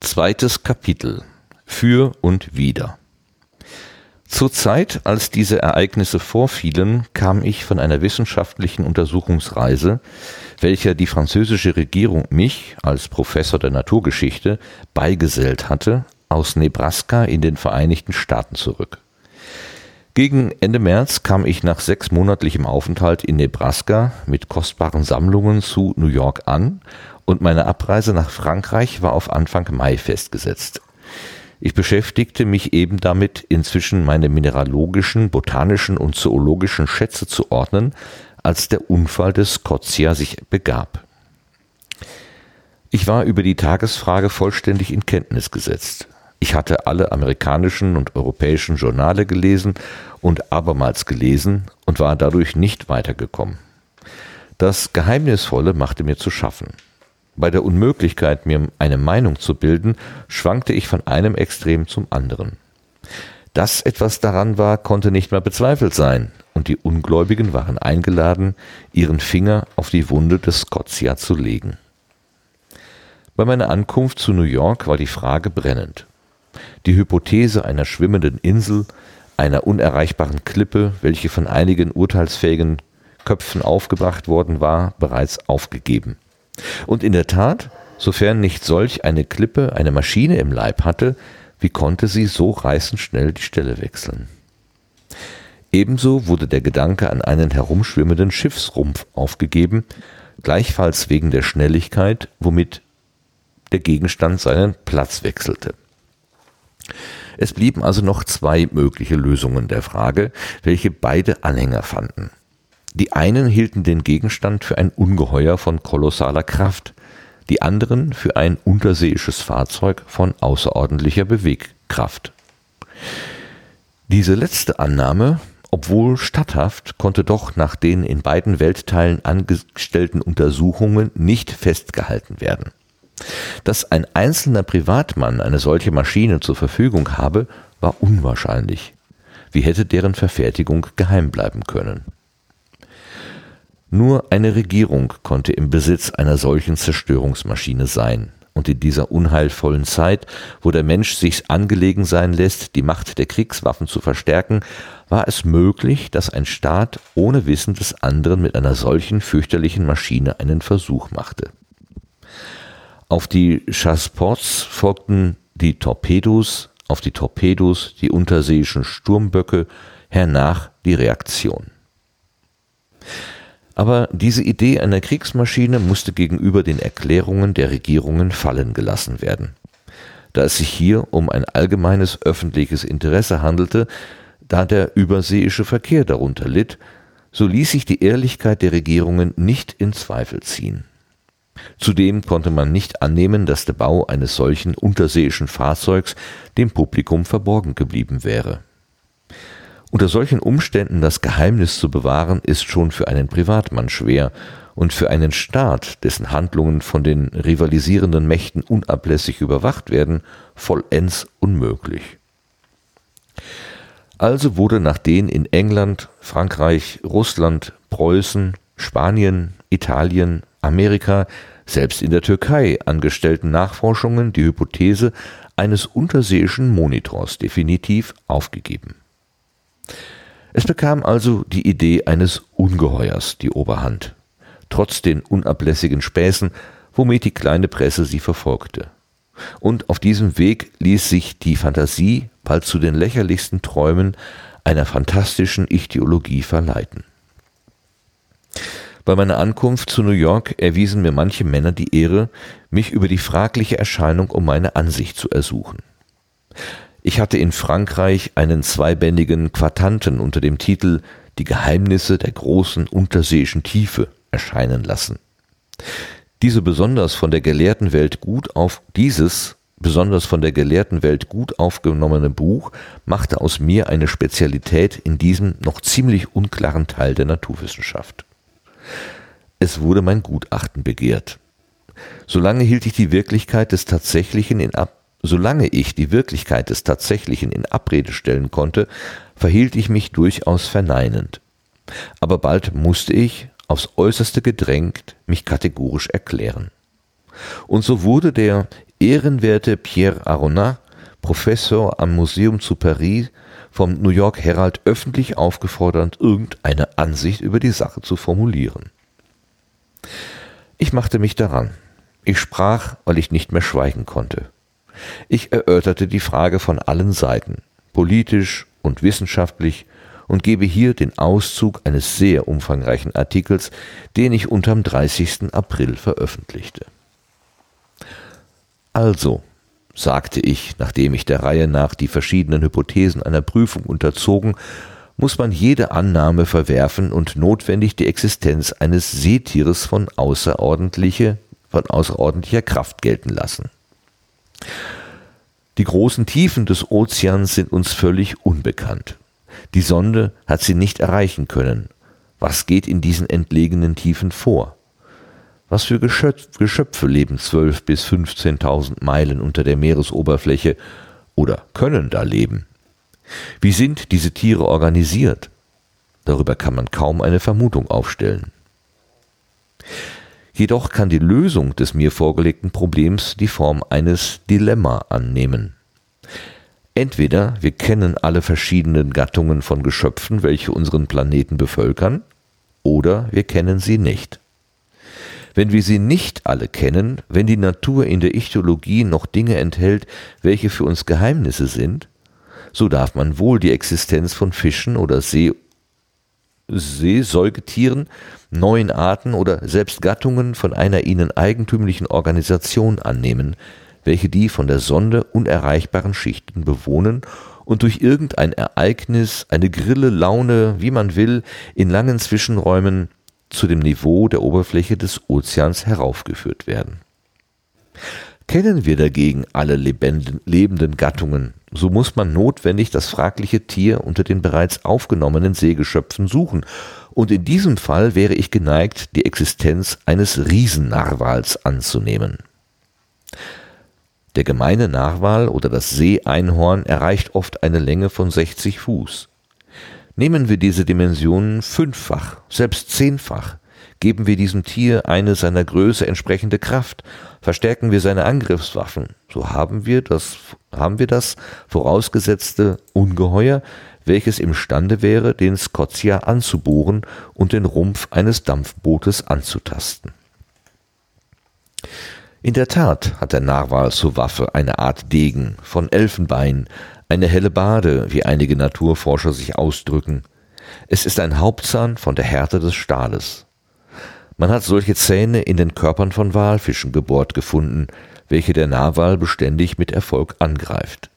Zweites Kapitel Für und Wider Zur Zeit, als diese Ereignisse vorfielen, kam ich von einer wissenschaftlichen Untersuchungsreise, welcher die französische Regierung mich als Professor der Naturgeschichte beigesellt hatte, aus Nebraska in den Vereinigten Staaten zurück. Gegen Ende März kam ich nach sechsmonatlichem Aufenthalt in Nebraska mit kostbaren Sammlungen zu New York an und meine Abreise nach Frankreich war auf Anfang Mai festgesetzt. Ich beschäftigte mich eben damit, inzwischen meine mineralogischen, botanischen und zoologischen Schätze zu ordnen, als der Unfall des Scotia sich begab. Ich war über die Tagesfrage vollständig in Kenntnis gesetzt. Ich hatte alle amerikanischen und europäischen Journale gelesen und abermals gelesen und war dadurch nicht weitergekommen. Das Geheimnisvolle machte mir zu schaffen. Bei der Unmöglichkeit, mir eine Meinung zu bilden, schwankte ich von einem Extrem zum anderen. Dass etwas daran war, konnte nicht mehr bezweifelt sein, und die Ungläubigen waren eingeladen, ihren Finger auf die Wunde des Scotia zu legen. Bei meiner Ankunft zu New York war die Frage brennend. Die Hypothese einer schwimmenden Insel, einer unerreichbaren Klippe, welche von einigen urteilsfähigen Köpfen aufgebracht worden war, bereits aufgegeben. Und in der Tat, sofern nicht solch eine Klippe eine Maschine im Leib hatte, wie konnte sie so reißend schnell die Stelle wechseln? Ebenso wurde der Gedanke an einen herumschwimmenden Schiffsrumpf aufgegeben, gleichfalls wegen der Schnelligkeit, womit der Gegenstand seinen Platz wechselte. Es blieben also noch zwei mögliche Lösungen der Frage, welche beide Anhänger fanden. Die einen hielten den Gegenstand für ein Ungeheuer von kolossaler Kraft, die anderen für ein unterseeisches Fahrzeug von außerordentlicher Bewegkraft. Diese letzte Annahme, obwohl statthaft, konnte doch nach den in beiden Weltteilen angestellten Untersuchungen nicht festgehalten werden. Dass ein einzelner Privatmann eine solche Maschine zur Verfügung habe, war unwahrscheinlich. Wie hätte deren Verfertigung geheim bleiben können? Nur eine Regierung konnte im Besitz einer solchen Zerstörungsmaschine sein. Und in dieser unheilvollen Zeit, wo der Mensch sich angelegen sein lässt, die Macht der Kriegswaffen zu verstärken, war es möglich, dass ein Staat ohne Wissen des anderen mit einer solchen fürchterlichen Maschine einen Versuch machte. Auf die Chasseports folgten die Torpedos, auf die Torpedos die unterseeischen Sturmböcke, hernach die Reaktion. Aber diese Idee einer Kriegsmaschine musste gegenüber den Erklärungen der Regierungen fallen gelassen werden. Da es sich hier um ein allgemeines öffentliches Interesse handelte, da der überseeische Verkehr darunter litt, so ließ sich die Ehrlichkeit der Regierungen nicht in Zweifel ziehen. Zudem konnte man nicht annehmen, dass der Bau eines solchen unterseeischen Fahrzeugs dem Publikum verborgen geblieben wäre. Unter solchen Umständen das Geheimnis zu bewahren, ist schon für einen Privatmann schwer und für einen Staat, dessen Handlungen von den rivalisierenden Mächten unablässig überwacht werden, vollends unmöglich. Also wurde nach den in England, Frankreich, Russland, Preußen, Spanien, Italien, Amerika, selbst in der Türkei angestellten Nachforschungen die Hypothese eines unterseeischen Monitors definitiv aufgegeben. Es bekam also die Idee eines Ungeheuers die Oberhand, trotz den unablässigen Späßen, womit die kleine Presse sie verfolgte. Und auf diesem Weg ließ sich die Fantasie bald zu den lächerlichsten Träumen einer fantastischen Ichthyologie verleiten. Bei meiner Ankunft zu New York erwiesen mir manche Männer die Ehre, mich über die fragliche Erscheinung um meine Ansicht zu ersuchen. Ich hatte in Frankreich einen zweibändigen Quartanten unter dem Titel Die Geheimnisse der großen unterseeischen Tiefe erscheinen lassen. Diese besonders von der gelehrten Welt gut auf dieses besonders von der gelehrten Welt gut aufgenommene Buch machte aus mir eine Spezialität in diesem noch ziemlich unklaren Teil der Naturwissenschaft. Es wurde mein Gutachten begehrt. Solange hielt ich die Wirklichkeit des Tatsächlichen in Ab Solange ich die Wirklichkeit des Tatsächlichen in Abrede stellen konnte, verhielt ich mich durchaus verneinend. Aber bald musste ich, aufs äußerste gedrängt, mich kategorisch erklären. Und so wurde der ehrenwerte Pierre Aronat, Professor am Museum zu Paris, vom New York Herald öffentlich aufgefordert, irgendeine Ansicht über die Sache zu formulieren. Ich machte mich daran. Ich sprach, weil ich nicht mehr schweigen konnte. Ich erörterte die Frage von allen Seiten, politisch und wissenschaftlich, und gebe hier den Auszug eines sehr umfangreichen Artikels, den ich unterm 30. April veröffentlichte. Also, sagte ich, nachdem ich der Reihe nach die verschiedenen Hypothesen einer Prüfung unterzogen, muss man jede Annahme verwerfen und notwendig die Existenz eines Seetieres von außerordentliche, von außerordentlicher Kraft gelten lassen. Die großen Tiefen des Ozeans sind uns völlig unbekannt. Die Sonde hat sie nicht erreichen können. Was geht in diesen entlegenen Tiefen vor? Was für Geschöpfe leben zwölf bis 15.000 Meilen unter der Meeresoberfläche oder können da leben? Wie sind diese Tiere organisiert? Darüber kann man kaum eine Vermutung aufstellen. Jedoch kann die Lösung des mir vorgelegten Problems die Form eines Dilemma annehmen. Entweder wir kennen alle verschiedenen Gattungen von Geschöpfen, welche unseren Planeten bevölkern, oder wir kennen sie nicht. Wenn wir sie nicht alle kennen, wenn die Natur in der Ichthyologie noch Dinge enthält, welche für uns Geheimnisse sind, so darf man wohl die Existenz von Fischen oder See Seesäugetieren, neuen Arten oder selbst Gattungen von einer ihnen eigentümlichen Organisation annehmen, welche die von der Sonde unerreichbaren Schichten bewohnen und durch irgendein Ereignis, eine Grille, Laune, wie man will, in langen Zwischenräumen zu dem Niveau der Oberfläche des Ozeans heraufgeführt werden. Kennen wir dagegen alle lebenden Gattungen, so muss man notwendig das fragliche Tier unter den bereits aufgenommenen Seegeschöpfen suchen, und in diesem Fall wäre ich geneigt, die Existenz eines Riesennarwals anzunehmen. Der gemeine Narwal oder das Seeeinhorn erreicht oft eine Länge von 60 Fuß. Nehmen wir diese Dimensionen fünffach, selbst zehnfach, geben wir diesem Tier eine seiner Größe entsprechende Kraft, verstärken wir seine Angriffswaffen, so haben wir das, haben wir das vorausgesetzte Ungeheuer, welches imstande wäre, den Scotia anzubohren und den Rumpf eines Dampfbootes anzutasten. In der Tat hat der Narwal zur Waffe eine Art Degen von Elfenbein, eine helle Bade, wie einige Naturforscher sich ausdrücken. Es ist ein Hauptzahn von der Härte des Stahles. Man hat solche Zähne in den Körpern von Walfischen gebohrt gefunden, welche der Narwal beständig mit Erfolg angreift.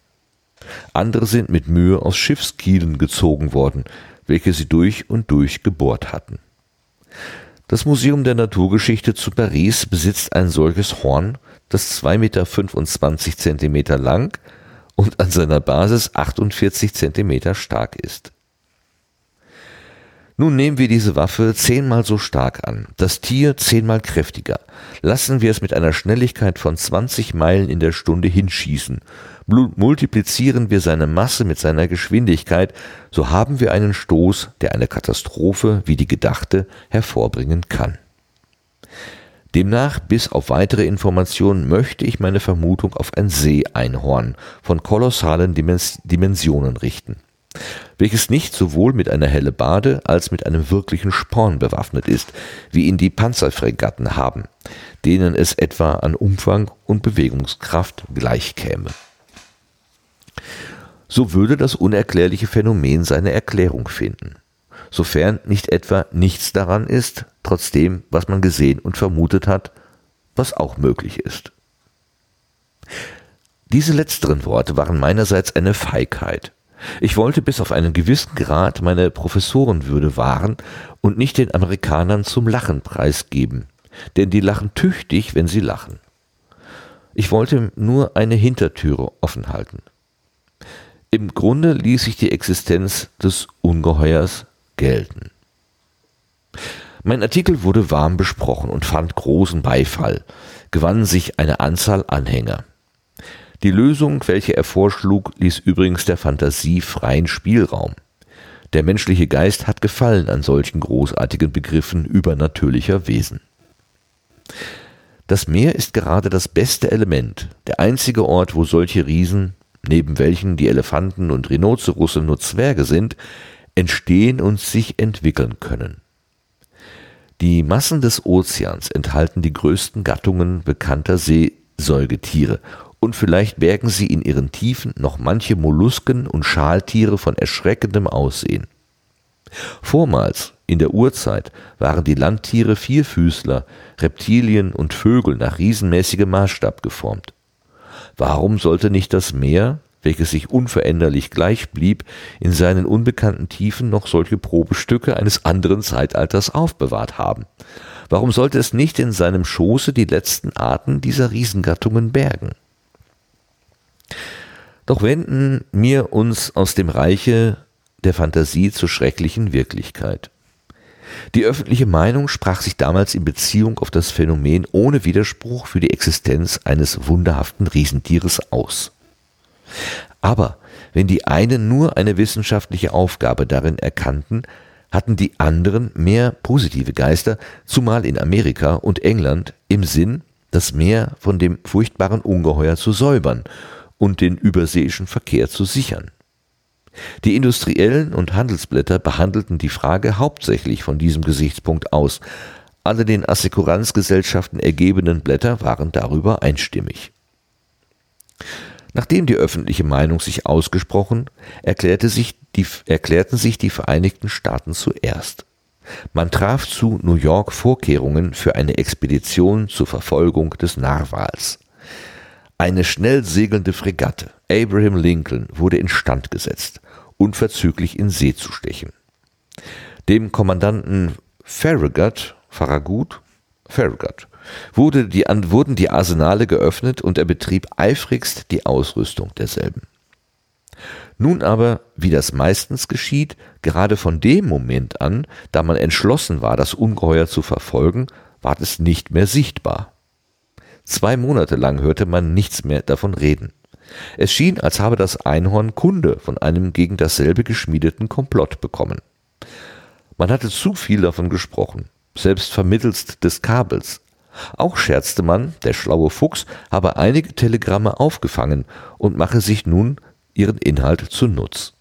Andere sind mit Mühe aus Schiffskielen gezogen worden, welche sie durch und durch gebohrt hatten. Das Museum der Naturgeschichte zu Paris besitzt ein solches Horn, das 2,25 Meter lang und an seiner Basis 48 Zentimeter stark ist. Nun nehmen wir diese Waffe zehnmal so stark an, das Tier zehnmal kräftiger, lassen wir es mit einer Schnelligkeit von 20 Meilen in der Stunde hinschießen multiplizieren wir seine Masse mit seiner Geschwindigkeit, so haben wir einen Stoß, der eine Katastrophe wie die gedachte hervorbringen kann. Demnach, bis auf weitere Informationen, möchte ich meine Vermutung auf ein Seeeinhorn von kolossalen Dimensionen richten, welches nicht sowohl mit einer helle Bade als mit einem wirklichen Sporn bewaffnet ist, wie ihn die Panzerfregatten haben, denen es etwa an Umfang und Bewegungskraft gleichkäme. So würde das unerklärliche Phänomen seine Erklärung finden, sofern nicht etwa nichts daran ist, trotzdem, was man gesehen und vermutet hat, was auch möglich ist. Diese letzteren Worte waren meinerseits eine Feigheit. Ich wollte bis auf einen gewissen Grad meine Professorenwürde wahren und nicht den Amerikanern zum Lachen preisgeben, denn die lachen tüchtig, wenn sie lachen. Ich wollte nur eine Hintertüre offen halten. Im Grunde ließ sich die Existenz des Ungeheuers gelten. Mein Artikel wurde warm besprochen und fand großen Beifall, gewann sich eine Anzahl Anhänger. Die Lösung, welche er vorschlug, ließ übrigens der Fantasie freien Spielraum. Der menschliche Geist hat Gefallen an solchen großartigen Begriffen übernatürlicher Wesen. Das Meer ist gerade das beste Element, der einzige Ort, wo solche Riesen, neben welchen die Elefanten und Rhinozerusse nur Zwerge sind, entstehen und sich entwickeln können. Die Massen des Ozeans enthalten die größten Gattungen bekannter Seesäugetiere und vielleicht bergen sie in ihren Tiefen noch manche Mollusken und Schaltiere von erschreckendem Aussehen. Vormals, in der Urzeit, waren die Landtiere Vierfüßler, Reptilien und Vögel nach riesenmäßigem Maßstab geformt. Warum sollte nicht das Meer, welches sich unveränderlich gleich blieb, in seinen unbekannten Tiefen noch solche Probestücke eines anderen Zeitalters aufbewahrt haben? Warum sollte es nicht in seinem Schoße die letzten Arten dieser Riesengattungen bergen? Doch wenden wir uns aus dem Reiche der Fantasie zur schrecklichen Wirklichkeit. Die öffentliche Meinung sprach sich damals in Beziehung auf das Phänomen ohne Widerspruch für die Existenz eines wunderhaften Riesentieres aus. Aber wenn die einen nur eine wissenschaftliche Aufgabe darin erkannten, hatten die anderen mehr positive Geister, zumal in Amerika und England, im Sinn, das Meer von dem furchtbaren Ungeheuer zu säubern und den überseeischen Verkehr zu sichern. Die industriellen und Handelsblätter behandelten die Frage hauptsächlich von diesem Gesichtspunkt aus. Alle den Assekuranzgesellschaften ergebenen Blätter waren darüber einstimmig. Nachdem die öffentliche Meinung sich ausgesprochen, erklärte sich die, erklärten sich die Vereinigten Staaten zuerst. Man traf zu New York Vorkehrungen für eine Expedition zur Verfolgung des Narwals. Eine schnell segelnde Fregatte, Abraham Lincoln, wurde instand gesetzt, unverzüglich in See zu stechen. Dem Kommandanten Farragut, Farragut, Farragut wurde die, wurden die Arsenale geöffnet und er betrieb eifrigst die Ausrüstung derselben. Nun aber, wie das meistens geschieht, gerade von dem Moment an, da man entschlossen war, das Ungeheuer zu verfolgen, ward es nicht mehr sichtbar. Zwei Monate lang hörte man nichts mehr davon reden. Es schien, als habe das Einhorn Kunde von einem gegen dasselbe geschmiedeten Komplott bekommen. Man hatte zu viel davon gesprochen, selbst vermittelst des Kabels, auch scherzte man, der schlaue Fuchs habe einige Telegramme aufgefangen und mache sich nun ihren Inhalt zunutz.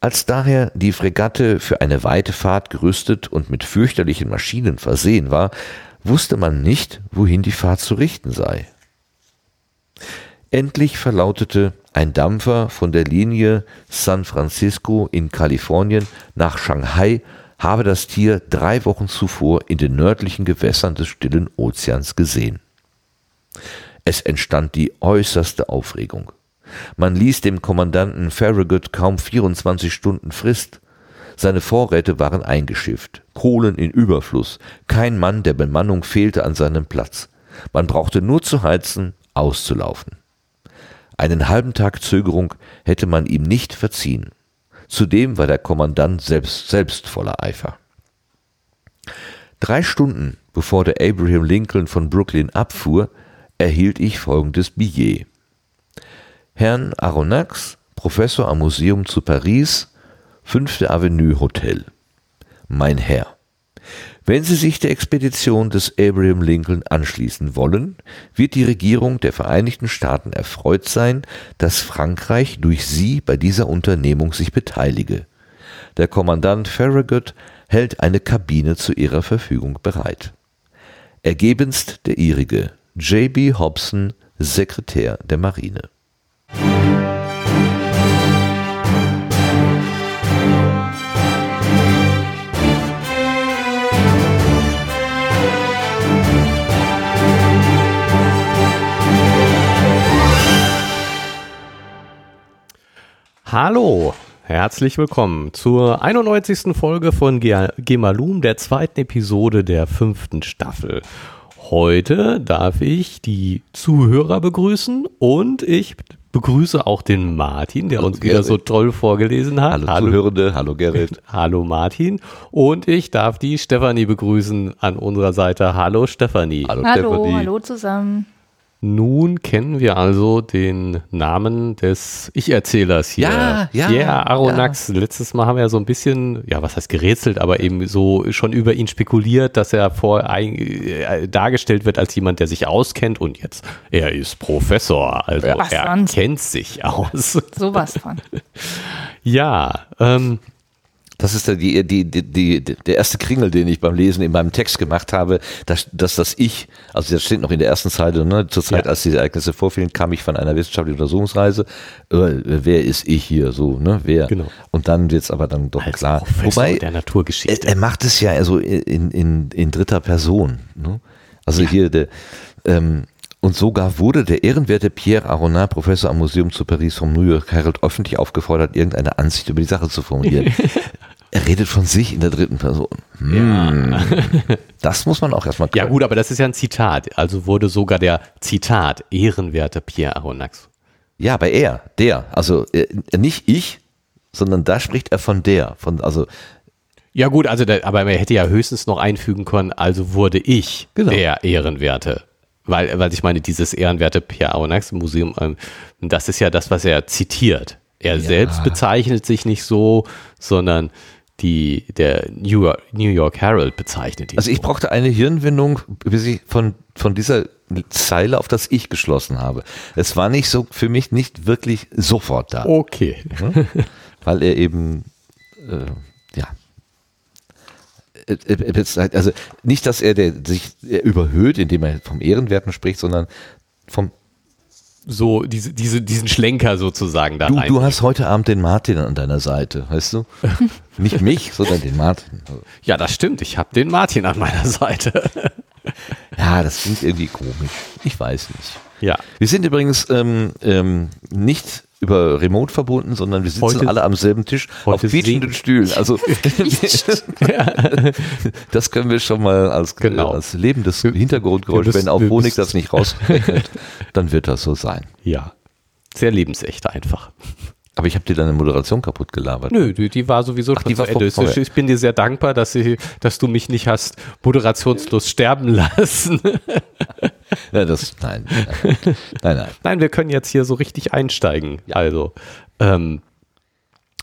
Als daher die Fregatte für eine weite Fahrt gerüstet und mit fürchterlichen Maschinen versehen war, wusste man nicht, wohin die Fahrt zu richten sei. Endlich verlautete ein Dampfer von der Linie San Francisco in Kalifornien nach Shanghai habe das Tier drei Wochen zuvor in den nördlichen Gewässern des stillen Ozeans gesehen. Es entstand die äußerste Aufregung. Man ließ dem Kommandanten Farragut kaum 24 Stunden Frist. Seine Vorräte waren eingeschifft, Kohlen in Überfluss, kein Mann der Bemannung fehlte an seinem Platz. Man brauchte nur zu heizen, auszulaufen. Einen halben Tag Zögerung hätte man ihm nicht verziehen. Zudem war der Kommandant selbst, selbst voller Eifer. Drei Stunden bevor der Abraham Lincoln von Brooklyn abfuhr, erhielt ich folgendes Billet. Herrn Aronnax, Professor am Museum zu Paris, 5. Avenue Hotel. Mein Herr, wenn Sie sich der Expedition des Abraham Lincoln anschließen wollen, wird die Regierung der Vereinigten Staaten erfreut sein, dass Frankreich durch Sie bei dieser Unternehmung sich beteilige. Der Kommandant Farragut hält eine Kabine zu Ihrer Verfügung bereit. Ergebenst der Ihrige, J.B. Hobson, Sekretär der Marine. Hallo, herzlich willkommen zur 91. Folge von Gemalum, der zweiten Episode der fünften Staffel. Heute darf ich die Zuhörer begrüßen und ich begrüße auch den Martin, der hallo uns Gerrit. wieder so toll vorgelesen hat. Hallo, hallo Zuhörende, hallo Gerrit. hallo Martin. Und ich darf die Stefanie begrüßen an unserer Seite. Hallo Stefanie. Hallo, hallo, hallo zusammen. Nun kennen wir also den Namen des Ich-Erzählers hier. Ja, ja, Pierre Aronnax. Letztes Mal haben wir ja so ein bisschen, ja, was heißt gerätselt, aber eben so schon über ihn spekuliert, dass er vor ein, äh, dargestellt wird als jemand, der sich auskennt und jetzt, er ist Professor, also Was er sonst? kennt sich aus. Sowas von. ja, ähm, Das ist der, die, die, die, die, der erste Kringel, den ich beim Lesen in meinem Text gemacht habe, dass, dass das Ich, also das steht noch in der ersten Zeile, ne, zur Zeit, Ja. als diese Ereignisse vorfielen, kam ich von einer wissenschaftlichen Untersuchungsreise. Äh, wer ist ich hier? So, ne? Wer? Genau. Und dann wird's aber dann doch als klar. Wobei, der er, Naturgeschichte. er macht es ja also in, in, in dritter Person. Ne? Also hier der, ähm, und sogar wurde der ehrenwerte Pierre Aronnax, Professor am Museum zu Paris vom New York Herald, öffentlich aufgefordert, irgendeine Ansicht über die Sache zu formulieren. er redet von sich in der dritten Person. Hm. Das muss man auch erstmal ja können. gut, aber das ist ja ein Zitat. Also wurde sogar der Zitat ehrenwerter Pierre Aronnax. Ja, aber er, der, also äh, nicht ich, sondern da spricht er von der, von also Ja gut, also der, aber er hätte ja höchstens noch einfügen können, also wurde ich Genau. der Ehrenwerte. Weil, weil ich meine, dieses ehrenwerte Pierre Aronnax Museum, ähm, das ist ja das, was er zitiert. Er selbst bezeichnet sich nicht so, sondern die, der New York, New York Herald bezeichnet ihn Also ich so. brauchte eine Hirnwindung, bis ich von, von dieser Zeile auf das Ich geschlossen habe. Es war nicht so für mich nicht wirklich sofort da, Okay. weil er eben äh, ja also nicht, dass er der, sich äh, überhöht, indem er vom Ehrenwerten spricht, sondern vom So, diese, diese, diesen Schlenker sozusagen da du, rein. du hast heute Abend den Martin an deiner Seite, weißt du? Nicht mich, sondern den Martin. Ja, das stimmt. Ich habe den Martin an meiner Seite. Ja, das klingt irgendwie komisch. Ich weiß nicht. ja. Wir sind übrigens ähm, ähm, nicht über Remote verbunden, sondern wir sitzen Heute- alle am selben Tisch auf quietschenden Stühlen. Also das können wir schon mal als, Genau. als lebendes Hintergrundgeräusch, wenn auch Honig das nicht rausrechnet, dann wird das so sein. Ja. Sehr lebensecht einfach. Aber ich habe dir deine Moderation kaputt gelabert. Nö, die, die war sowieso schon die war Ende. Ich- Ich bin dir sehr dankbar, dass, sie, dass du mich nicht hast moderationslos sterben lassen. Ja, das, nein, nein, nein, nein. Nein, wir können jetzt hier so richtig einsteigen. Also, ähm,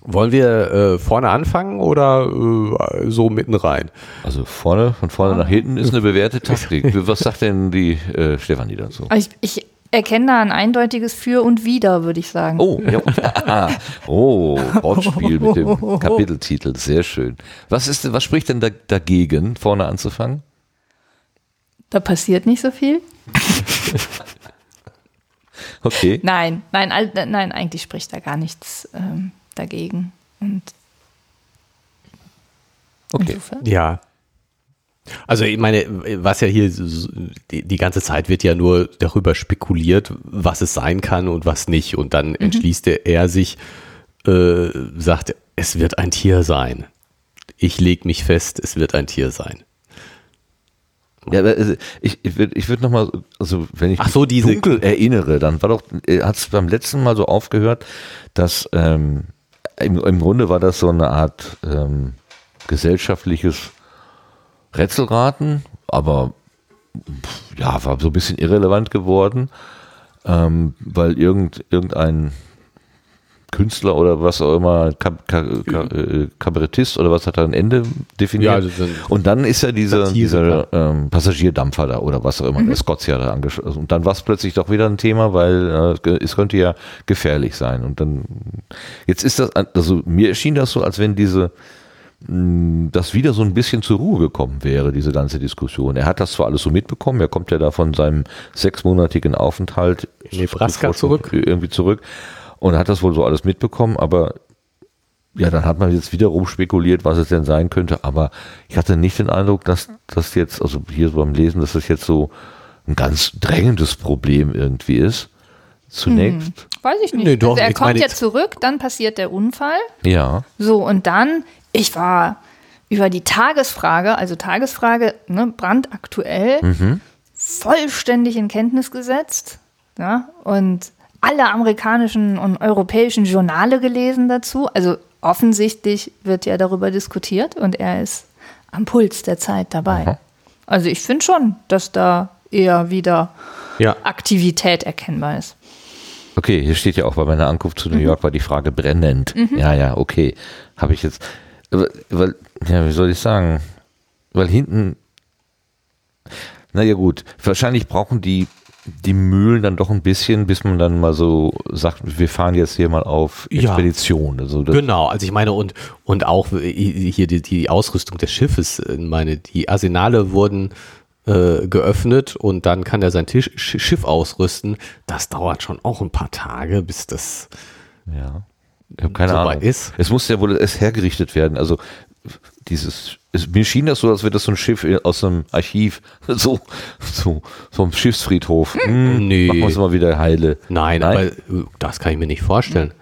wollen wir äh, vorne anfangen oder äh, so mitten rein? Also vorne, von vorne nach hinten ist eine bewährte Taktik. Was sagt denn die äh, Stefanie dazu? Ich, ich erkenne da ein eindeutiges Für und Wider, würde ich sagen. Oh, ja. Oh, Wortspiel mit dem Kapiteltitel, sehr schön. Was ist, was spricht denn da, dagegen, vorne anzufangen? Da passiert nicht so viel. Okay. Nein, nein, nein, eigentlich spricht da gar nichts ähm, dagegen. Und Okay. insofern. Ja. Also ich meine, was ja hier die, die ganze Zeit wird ja nur darüber spekuliert, was es sein kann und was nicht. Und dann entschließt er, er sich, äh, sagt, es wird ein Tier sein. Ich lege mich fest, es wird ein Tier sein. Ja, aber, also, ich, ich würde ich würd nochmal, also wenn ich Ach so, mich diese- dunkel erinnere, dann war doch, hat es beim letzten Mal so aufgehört, dass ähm, im, im Grunde war das so eine Art ähm, gesellschaftliches Rätselraten, aber ja, war so ein bisschen irrelevant geworden, ähm, weil irgend, irgendein Künstler oder was auch immer, Kab Ka Ka äh, Kabarettist oder was hat da ein Ende definiert. Ja, also so ein- und dann ist ja dieser, Satire, dieser ähm, Passagierdampfer da oder was auch immer, der Scotia da angeschlossen. Und dann war es plötzlich doch wieder ein Thema, weil äh, es könnte ja gefährlich sein. Und dann, jetzt ist das, also mir erschien das so, als wenn diese, mh, das wieder so ein bisschen zur Ruhe gekommen wäre, diese ganze Diskussion. Er hat das zwar alles so mitbekommen, er kommt ja da von seinem sechsmonatigen Aufenthalt In Nebraska zurück. irgendwie zurück und hat das wohl so alles mitbekommen, aber ja, dann hat man jetzt wiederum spekuliert, was es denn sein könnte, aber ich hatte nicht den Eindruck, dass das jetzt, also hier so beim Lesen, dass das jetzt so ein ganz drängendes Problem irgendwie ist. Zunächst, Weiß ich nicht. Nee, doch, also er ich kommt ja zurück, dann passiert der Unfall. ja. So, und dann, ich war über die Tagesfrage, also Tagesfrage, ne, brandaktuell, vollständig in Kenntnis gesetzt. Ja, und alle amerikanischen und europäischen Journale gelesen dazu. Also offensichtlich wird ja darüber diskutiert und er ist am Puls der Zeit dabei. Aha. Also ich finde schon, dass da eher wieder Ja. Aktivität erkennbar ist. Okay, hier steht ja auch, bei meiner Ankunft zu New York war die Frage brennend. Ja, ja, okay. Habe ich jetzt, weil, ja, wie soll ich sagen? Weil hinten, naja gut, wahrscheinlich brauchen die, die Mühlen dann doch ein bisschen, bis man dann mal so sagt, wir fahren jetzt hier mal auf Ja. Expedition. Also das, Genau, also ich meine, und, und auch hier die, die Ausrüstung des Schiffes, äh, meine, die Arsenale wurden äh, geöffnet und dann kann er sein Tisch, Sch- Schiff ausrüsten. Das dauert schon auch ein paar Tage, bis das ja. Ich habe keine Soweit Ahnung. ist. Es muss ja wohl erst hergerichtet werden. Also dieses, es, mir schien das so, als wäre das so ein Schiff aus einem Archiv, so, so, so ein Schiffsfriedhof. Hm, Nee. Machen wir es mal wieder heile. Nein, aber äh, das kann ich mir nicht vorstellen.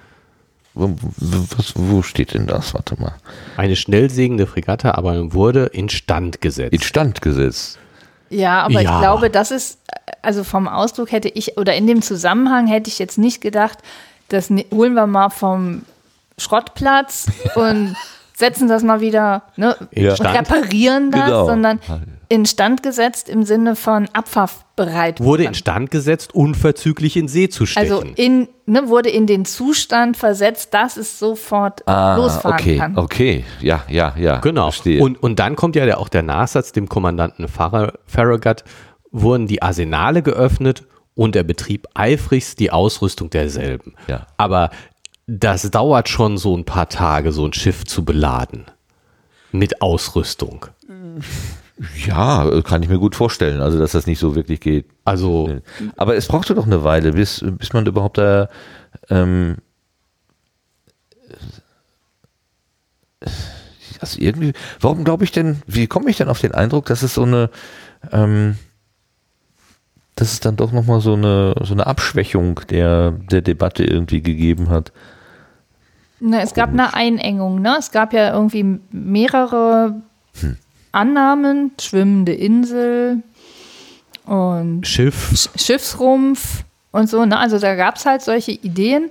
Wo, was, wo steht denn das? Warte mal. Eine schnell segelnde Fregatte aber wurde instand gesetzt. Instand gesetzt. Ja, aber Ja. ich glaube, das ist, also vom Ausdruck hätte ich, oder in dem Zusammenhang hätte ich jetzt nicht gedacht, das holen wir mal vom Schrottplatz und setzen das mal wieder ne, Ja. und reparieren das, Genau. sondern instand gesetzt im Sinne von abfahrbereit. wurde instand gesetzt, unverzüglich in See zu stechen. Also in, ne, wurde in den Zustand versetzt, dass es sofort Ah, losfahren okay, kann. okay. Ja, ja, ja. Genau. Verstehe. Und, und dann kommt ja der, auch der Nachsatz, dem Kommandanten Farra- Farragut wurden die Arsenale geöffnet und er betrieb eifrigst die Ausrüstung derselben. Ja. Aber das dauert schon so ein paar Tage, so ein Schiff zu beladen. Mit Ausrüstung. ja, kann ich mir gut vorstellen. Also, dass das nicht so wirklich geht. Also, Aber es brauchte doch eine Weile, bis, bis man überhaupt da. Ähm, also irgendwie, warum glaube ich denn, wie komme ich denn auf den Eindruck, dass es so eine, ähm, dass es dann doch nochmal so eine, so eine Abschwächung der, der Debatte irgendwie gegeben hat? Ne, es gab eine Einengung, ne? Es gab ja irgendwie mehrere Annahmen, schwimmende Insel und Schiff. Schiffsrumpf und so, ne? Also da gab es halt solche Ideen,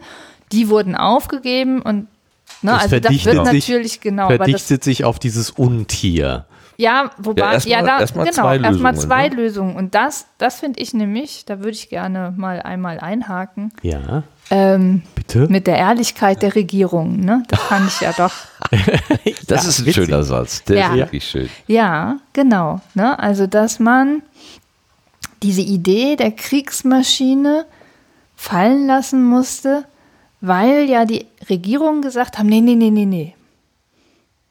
die wurden aufgegeben und ne, Das also das verdichtet wird sich- natürlich genau, aber das, verdichtet sich auf dieses Untier. Ja, wobei, Ja, ja, erst mal- da, erst mal genau, zwei erstmal Lösungen, zwei ne? Lösungen und das, das finde ich nämlich, da würde ich gerne mal einmal einhaken, Ja, ähm, bitte. mit der Ehrlichkeit der Regierung, ne? Das fand ich ja doch Das Ja, ist ein witzig. schöner Satz. Der Ja. ist wirklich schön. Ja, genau. Ne? Also, dass man diese Idee der Kriegsmaschine fallen lassen musste, weil ja die Regierungen gesagt haben, nee, nee, nee, nee, nee.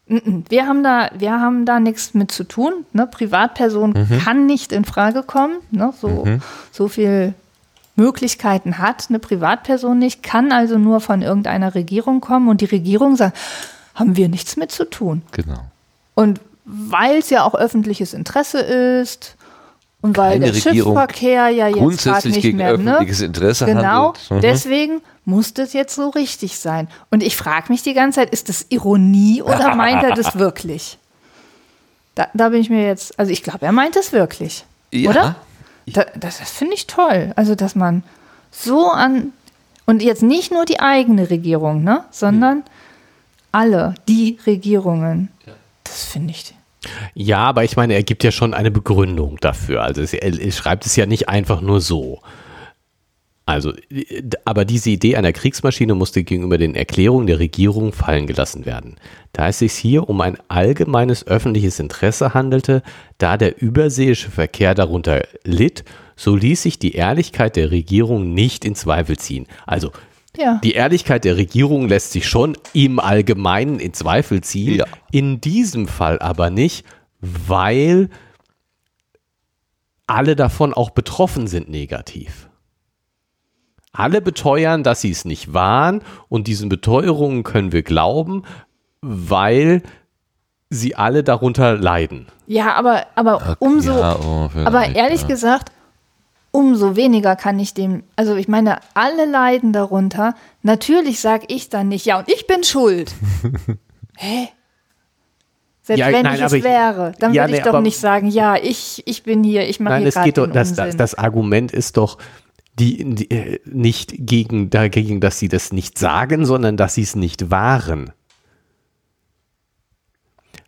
Wir haben da, wir haben da nichts mit zu tun. Ne? Privatperson kann nicht in Frage kommen. Ne? So, so viel Möglichkeiten hat eine Privatperson nicht, kann also nur von irgendeiner Regierung kommen und die Regierung sagt, haben wir nichts mit zu tun. Genau. Und weil es ja auch öffentliches Interesse ist und weil Keine der Regierung Schiffsverkehr ja jetzt gerade Grundsätzlich nicht gegen mehr, öffentliches ne? Interesse Genau, handelt. Mhm. deswegen muss das jetzt so richtig sein. Und ich frage mich die ganze Zeit, ist das Ironie oder meint er das wirklich? Da, da bin ich mir jetzt, also ich glaube, er meint es wirklich. Ja. Oder? Da, das das finde ich toll. Also, dass man so an, und jetzt nicht nur die eigene Regierung, ne, sondern alle, die Regierungen. Das finde ich. Ja, aber ich meine, er gibt ja schon eine Begründung dafür. Also es, er, er schreibt es ja nicht einfach nur so. Also, äh, aber diese Idee einer Kriegsmaschine musste gegenüber den Erklärungen der Regierung fallen gelassen werden. Da es sich hier um ein allgemeines öffentliches Interesse handelte, da der überseeische Verkehr darunter litt, so ließ sich die Ehrlichkeit der Regierung nicht in Zweifel ziehen. Also, Ja. die Ehrlichkeit der Regierung lässt sich schon im Allgemeinen in Zweifel ziehen, Ja. in diesem Fall aber nicht, weil alle davon auch betroffen sind negativ. Alle beteuern, dass sie es nicht waren und diesen Beteuerungen können wir glauben, weil sie alle darunter leiden. Ja, aber, aber umso, Ja, oh, aber ehrlich ja. gesagt, umso weniger kann ich dem, also ich meine, alle leiden darunter. Natürlich sage ich dann nicht, ja, und ich bin schuld. Hä? Selbst Ja, wenn nein, ich es ich- wäre, dann Ja, würde ich nee, doch aber- nicht sagen, ja, ich, ich bin hier, ich mache Nein, hier es gerade geht doch, den das, Unsinn. das, das Argument ist doch die, die, äh, nicht gegen, dagegen, dass sie das nicht sagen, sondern dass sie es nicht waren.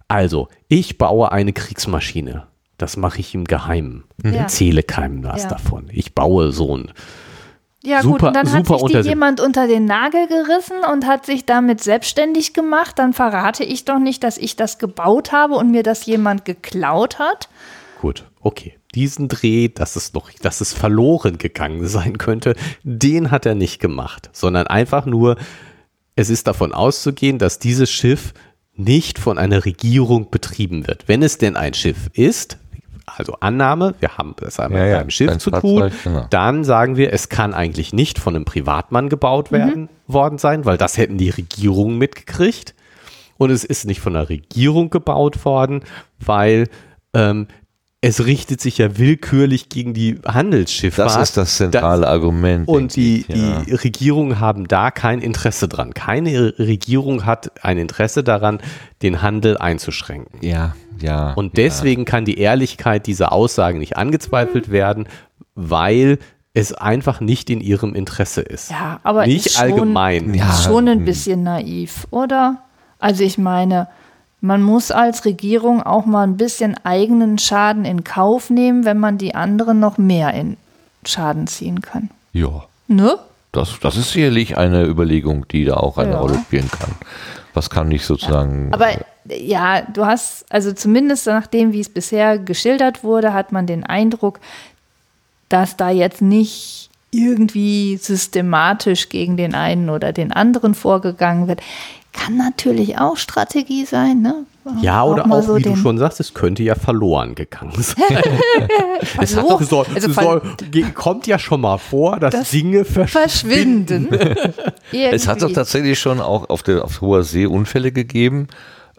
Also, ich baue eine Kriegsmaschine Das mache ich im Geheimen. Ja. Erzähle keinem was Ja. davon. Ich baue so ein. Ja Super- gut, und dann hat super sich die jemand unter den Nagel gerissen und hat sich damit selbstständig gemacht. Dann verrate ich doch nicht, dass ich das gebaut habe und mir das jemand geklaut hat. Gut, okay. Diesen Dreh, dass es noch, dass es verloren gegangen sein könnte, den hat er nicht gemacht, sondern einfach nur, es ist davon auszugehen, dass dieses Schiff nicht von einer Regierung betrieben wird. Wenn es denn ein Schiff ist, also Annahme, wir haben es einmal Ja, mit ja, einem Schiff ein zu Fahrzeug, tun, genau. dann sagen wir, es kann eigentlich nicht von einem Privatmann gebaut werden, worden sein, weil das hätten die Regierungen mitgekriegt. Und es ist nicht von der Regierung gebaut worden, weil ähm, es richtet sich ja willkürlich gegen die Handelsschifffahrt. Das ist das zentrale Argument. Und die, ich, ja. die Regierungen haben da kein Interesse dran. Keine Regierung hat ein Interesse daran, den Handel einzuschränken. Ja, ja. Und deswegen kann die Ehrlichkeit dieser Aussagen nicht angezweifelt werden, weil es einfach nicht in ihrem Interesse ist. Ja, aber nicht ist schon, allgemein. Ja. ist schon ein bisschen naiv, oder? Also ich meine, man muss als Regierung auch mal ein bisschen eigenen Schaden in Kauf nehmen, wenn man die anderen noch mehr in Schaden ziehen kann. Ja, Ne? das, das ist sicherlich eine Überlegung, die da auch eine Ja. Rolle spielen kann. Was kann ich sozusagen. Aber ja, du hast, also zumindest nach dem, wie es bisher geschildert wurde, hat man den Eindruck, dass da jetzt nicht irgendwie systematisch gegen den einen oder den anderen vorgegangen wird. Kann natürlich auch Strategie sein, ne? Ja, oder mal auch, so wie du schon sagst, es könnte ja verloren gegangen sein. es hat So, doch so, also so, kommt ja schon mal vor, dass Das Dinge verschwinden. verschwinden. Es hat doch tatsächlich schon auch auf, der, auf hoher See Unfälle gegeben,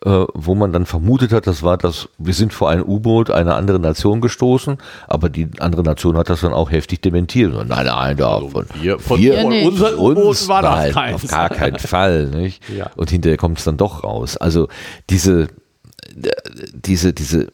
äh, wo man dann vermutet hat, das war das, wir sind vor ein U-Boot einer anderen Nation gestoßen, aber die andere Nation hat das dann auch heftig dementiert. Nein, nein, da von, wir- von- wir- von unseren U-Booten war das nein, keins. auf gar keinen Fall. Nicht? Ja. Und hinterher kommt es dann doch raus. Also diese, äh, diese, diese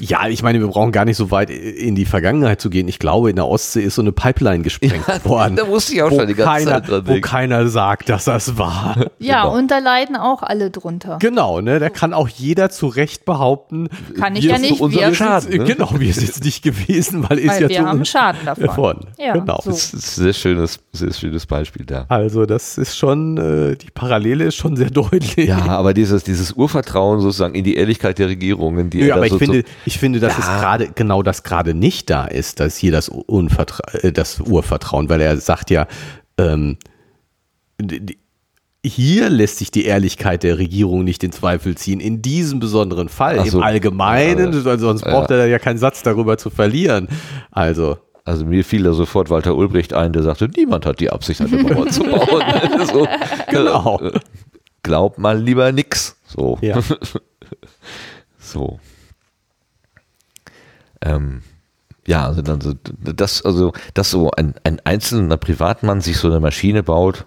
Ja, ich meine, wir brauchen gar nicht so weit in die Vergangenheit zu gehen. Ich glaube, in der Ostsee ist so eine Pipeline gesprengt Ja, worden. da musste ich auch wo schon die ganze keiner, Zeit dran Wo denken. keiner sagt, dass das war. Ja, Genau. und da leiden auch alle drunter. Genau, ne? Da kann auch jeder zu Recht behaupten. Kann ich wir ja sind nicht, unser wir- Schaden. ne? Genau, wir sind es nicht gewesen, weil ist Weil ja wir zu haben Schaden davon. davon. Ja, genau. so. das ist ein sehr schönes, sehr schönes Beispiel da. Also das ist schon, äh, die Parallele ist schon sehr deutlich. Ja, aber dieses, dieses Urvertrauen sozusagen in die Ehrlichkeit der Regierungen, die Ja, er aber da ich so, finde, so, ich finde, dass Ja. es gerade genau das gerade nicht da ist, dass hier das, Unvertra äh, das Urvertrauen, weil er sagt ja, ähm, hier lässt sich die Ehrlichkeit der Regierung nicht in Zweifel ziehen. In diesem besonderen Fall, so. im Allgemeinen, Ja, weil sonst braucht er ja keinen Satz darüber zu verlieren. Also also mir fiel da sofort Walter Ulbricht ein, der sagte, niemand hat die Absicht, eine Mauer zu bauen. so, Genau. äh, Glaub mal lieber nix. So. ja, So. Ähm, ja, also dann so, das, also, dass so ein, ein einzelner Privatmann sich so eine Maschine baut,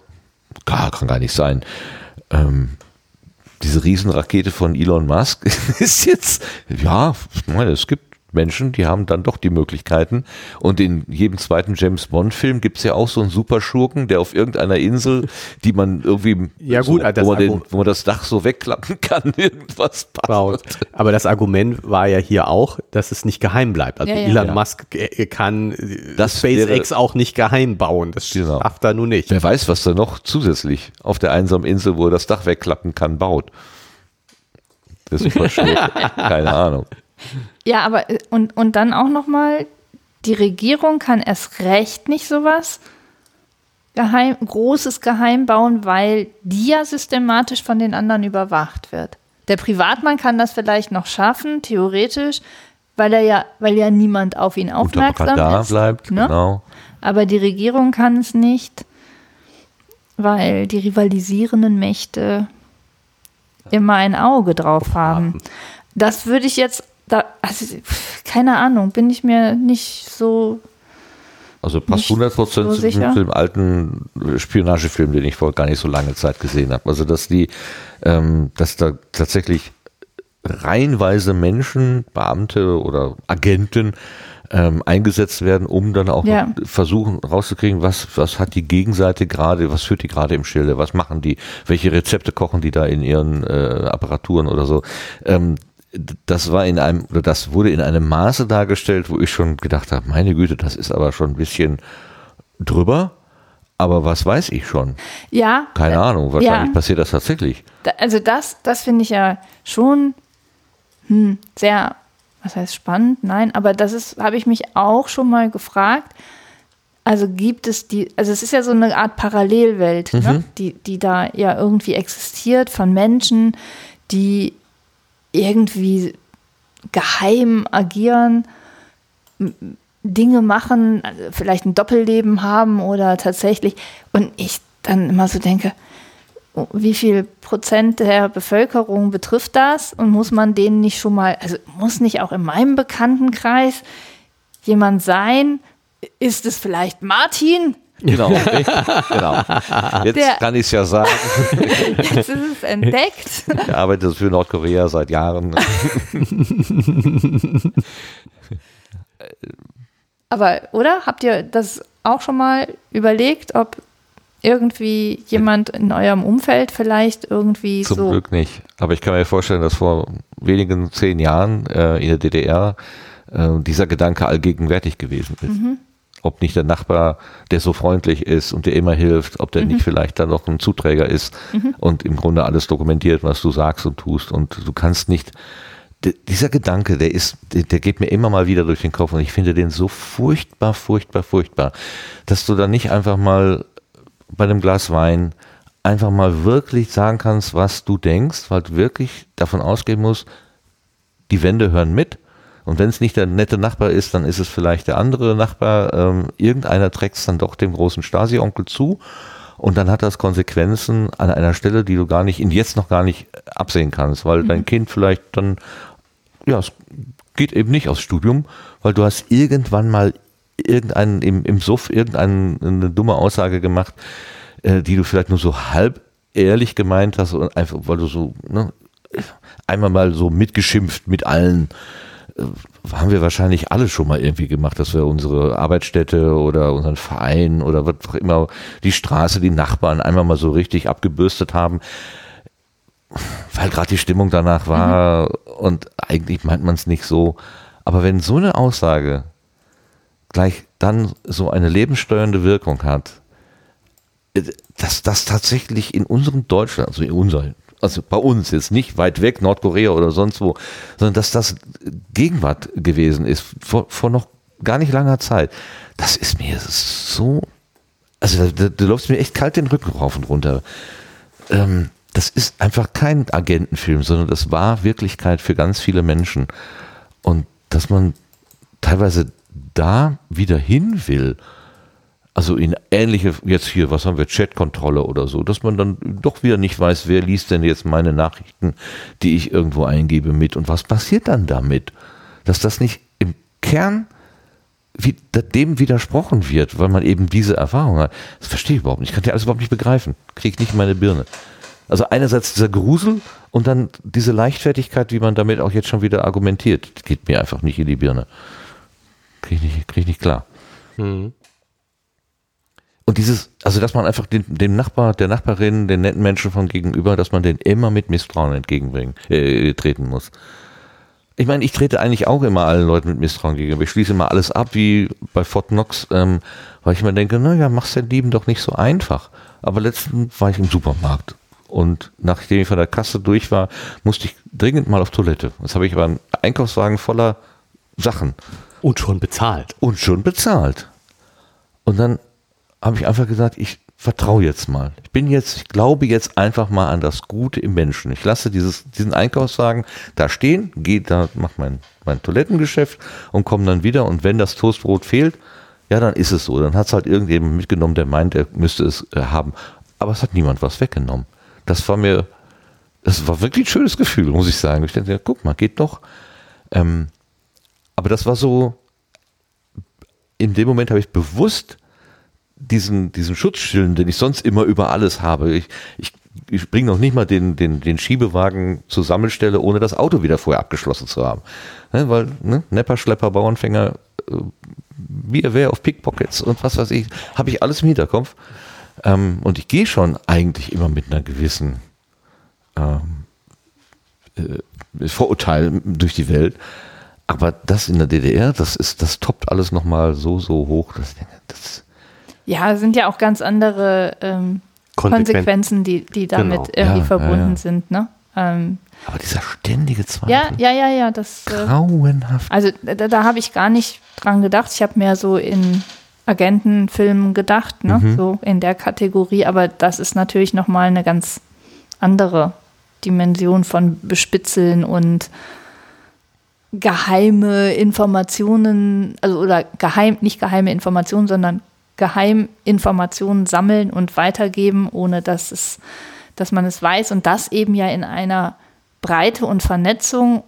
gar, kann gar nicht sein. Ähm, diese Riesenrakete von Elon Musk ist jetzt, ja, es gibt Menschen, die haben dann doch die Möglichkeiten. Und in jedem zweiten James Bond-Film gibt es ja auch so einen Superschurken, der auf irgendeiner Insel, die man irgendwie, Ja, so, gut, das wo, man den, wo man das Dach so wegklappen kann, irgendwas baut. Aber das Argument war ja hier auch, dass es nicht geheim bleibt. Also Ja, ja. Elon Ja. Musk äh, kann äh, Das SpaceX wäre- auch nicht geheim bauen. Das Genau. schafft er nun nicht. Wer weiß, was da noch zusätzlich auf der einsamen Insel, wo er das Dach wegklappen kann, baut. Das ist super schwierig. Keine Ahnung. Ja, aber äh, und, und dann auch nochmal, die Regierung kann erst recht nicht sowas geheim, großes Geheim bauen, weil die ja systematisch von den anderen überwacht wird. Der Privatmann kann das vielleicht noch schaffen, theoretisch, weil er ja, weil ja niemand auf ihn aufmerksam Radar ist. bleibt, ne? genau. Aber die Regierung kann es nicht, weil die rivalisierenden Mächte immer ein Auge drauf haben. Das würde ich jetzt, da, also, keine Ahnung, bin ich mir nicht so. Also passt Nicht 100 Prozent so zu, zu dem alten Spionagefilm, den ich vor gar nicht so lange Zeit gesehen habe. Also dass die, ähm, dass da tatsächlich reihenweise Menschen, Beamte oder Agenten ähm, eingesetzt werden, um dann auch Ja. versuchen rauszukriegen, was, was hat die Gegenseite gerade, was führt die gerade im Schilde, was machen die, welche Rezepte kochen die da in ihren äh, Apparaturen oder so. Ähm, das war in einem, oder das wurde in einem Maße dargestellt, wo ich schon gedacht habe, meine Güte, das ist aber schon ein bisschen drüber. Aber was weiß ich schon? Ja. Keine äh, Ahnung, wahrscheinlich ja. passiert das tatsächlich. Da, also das, das finde ich ja schon hm, sehr, was heißt spannend? Nein, aber das ist, habe ich mich auch schon mal gefragt. Also gibt es die, also es ist ja so eine Art Parallelwelt, ne? die, die da ja irgendwie existiert von Menschen, die irgendwie geheim agieren, Dinge machen, also vielleicht ein Doppelleben haben oder tatsächlich. Und ich dann immer so denke, oh, wie viel Prozent der Bevölkerung betrifft das? Und muss man denen nicht schon mal, also muss nicht auch in meinem Bekanntenkreis jemand sein? Ist es vielleicht Martin? Genau, genau. Jetzt Der- kann ich es ja sagen. Jetzt ist es entdeckt. Ich arbeite für Nordkorea seit Jahren. Aber, oder? Habt ihr das auch schon mal überlegt, ob irgendwie jemand in eurem Umfeld vielleicht irgendwie Zum so. Glück nicht. Aber ich kann mir vorstellen, dass vor wenigen zehn Jahren äh, in der DDR äh, dieser Gedanke allgegenwärtig gewesen ist. Ob nicht der Nachbar, der so freundlich ist und dir immer hilft, ob der nicht vielleicht dann noch ein Zuträger ist und im Grunde alles dokumentiert, was du sagst und tust. Und du kannst nicht, dieser Gedanke, der ist, der, der geht mir immer mal wieder durch den Kopf und ich finde den so furchtbar, furchtbar, furchtbar, dass du dann nicht einfach mal bei einem Glas Wein einfach mal wirklich sagen kannst, was du denkst, weil du wirklich davon ausgehen musst, die Wände hören mit. Und wenn es nicht der nette Nachbar ist, dann ist es vielleicht der andere Nachbar. Ähm, irgendeiner trägt es dann doch dem großen Stasi-Onkel zu. Und dann hat das Konsequenzen an einer Stelle, die du gar nicht, in jetzt noch gar nicht absehen kannst, weil dein Kind vielleicht dann, ja, es geht eben nicht aufs Studium, weil du hast irgendwann mal irgendeinen im, im Suff irgendeine eine dumme Aussage gemacht, äh, die du vielleicht nur so halb ehrlich gemeint hast und einfach, weil du so, ne, einmal mal so mitgeschimpft mit allen. Haben wir wahrscheinlich alle schon mal irgendwie gemacht, dass wir unsere Arbeitsstätte oder unseren Verein oder was auch immer, die Straße, die Nachbarn einmal mal so richtig abgebürstet haben, weil gerade die Stimmung danach war und eigentlich meint man es nicht so. Aber wenn so eine Aussage gleich dann so eine lebenssteuernde Wirkung hat, äh, dass das tatsächlich in unserem Deutschland, also in unser, also bei uns jetzt nicht weit weg, Nordkorea oder sonst wo, sondern dass das Gegenwart gewesen ist, vor, vor noch gar nicht langer Zeit. Das ist mir so, also da, da läuft mir echt kalt den Rücken rauf und runter. Ähm, das ist einfach kein Agentenfilm, sondern das war Wirklichkeit für ganz viele Menschen. Und dass man teilweise da wieder hin will, also in ähnliche, jetzt hier, was haben wir, Chatkontrolle oder so, dass man dann doch wieder nicht weiß, wer liest denn jetzt meine Nachrichten, die ich irgendwo eingebe mit und was passiert dann damit? Dass das nicht im Kern wie, dem widersprochen wird, weil man eben diese Erfahrung hat. Das verstehe ich überhaupt nicht. Ich kann dir alles überhaupt nicht begreifen. Kriege ich nicht in meine Birne. Also einerseits dieser Grusel und dann diese Leichtfertigkeit, wie man damit auch jetzt schon wieder argumentiert, geht mir einfach nicht in die Birne. Kriege ich nicht, krieg ich nicht klar. Und dieses, also dass man einfach den, dem Nachbar, der Nachbarin, den netten Menschen von gegenüber, dass man den immer mit Misstrauen entgegenbringen, äh, treten muss. Ich meine, ich trete eigentlich auch immer allen Leuten mit Misstrauen gegenüber. Ich schließe immer alles ab, wie bei Fort Knox, ähm, weil ich mir denke, naja, mach's den Lieben doch nicht so einfach. Aber letztens war ich im Supermarkt und nachdem ich von der Kasse durch war, musste ich dringend mal auf Toilette. Jetzt habe ich aber einen Einkaufswagen voller Sachen Und schon bezahlt. und schon bezahlt. Und dann habe ich einfach gesagt, ich vertraue jetzt mal. Ich bin jetzt, ich glaube jetzt einfach mal an das Gute im Menschen. Ich lasse dieses, diesen Einkaufswagen da stehen, gehe da, mache mein, mein Toilettengeschäft und komme dann wieder. Und wenn das Toastbrot fehlt, ja, dann ist es so. Dann hat es halt irgendjemand mitgenommen, der meint, er müsste es äh, haben. Aber es hat niemand was weggenommen. Das war mir, das war wirklich ein schönes Gefühl, muss ich sagen. Ich dachte, ja, guck mal, geht doch. Ähm, aber das war so, in dem Moment habe ich bewusst diesen, diesen Schutzschilden, den ich sonst immer über alles habe. Ich, ich, ich bringe noch nicht mal den, den, den Schiebewagen zur Sammelstelle, ohne das Auto wieder vorher abgeschlossen zu haben. Ne, weil ne, Nepper, Schlepper, Bauernfänger, äh, wie er wäre auf Pickpockets und was weiß ich, habe ich alles im Hinterkopf. Ähm, und ich gehe schon eigentlich immer mit einer gewissen, ähm, äh, Vorurteil durch die Welt. Aber das in der DDR, das ist, das toppt alles nochmal so, so hoch. Das, das ja, sind ja auch ganz andere ähm, Konsequenz. Konsequenzen, die, die damit Genau. irgendwie Ja, verbunden ja, ja. sind. Ne? Ähm, aber dieser ständige Zweifel. ja, ja, ja, ja. Das, äh, Grauenhaft. also da, da habe ich gar nicht dran gedacht. Ich habe mehr so in Agentenfilmen gedacht, ne? Mhm. so in der Kategorie. Aber das ist natürlich nochmal eine ganz andere Dimension von Bespitzeln und geheime Informationen, also oder geheim, nicht geheime Informationen, sondern Geheiminformationen sammeln und weitergeben, ohne dass es, dass man es weiß und das eben ja in einer Breite und Vernetzung,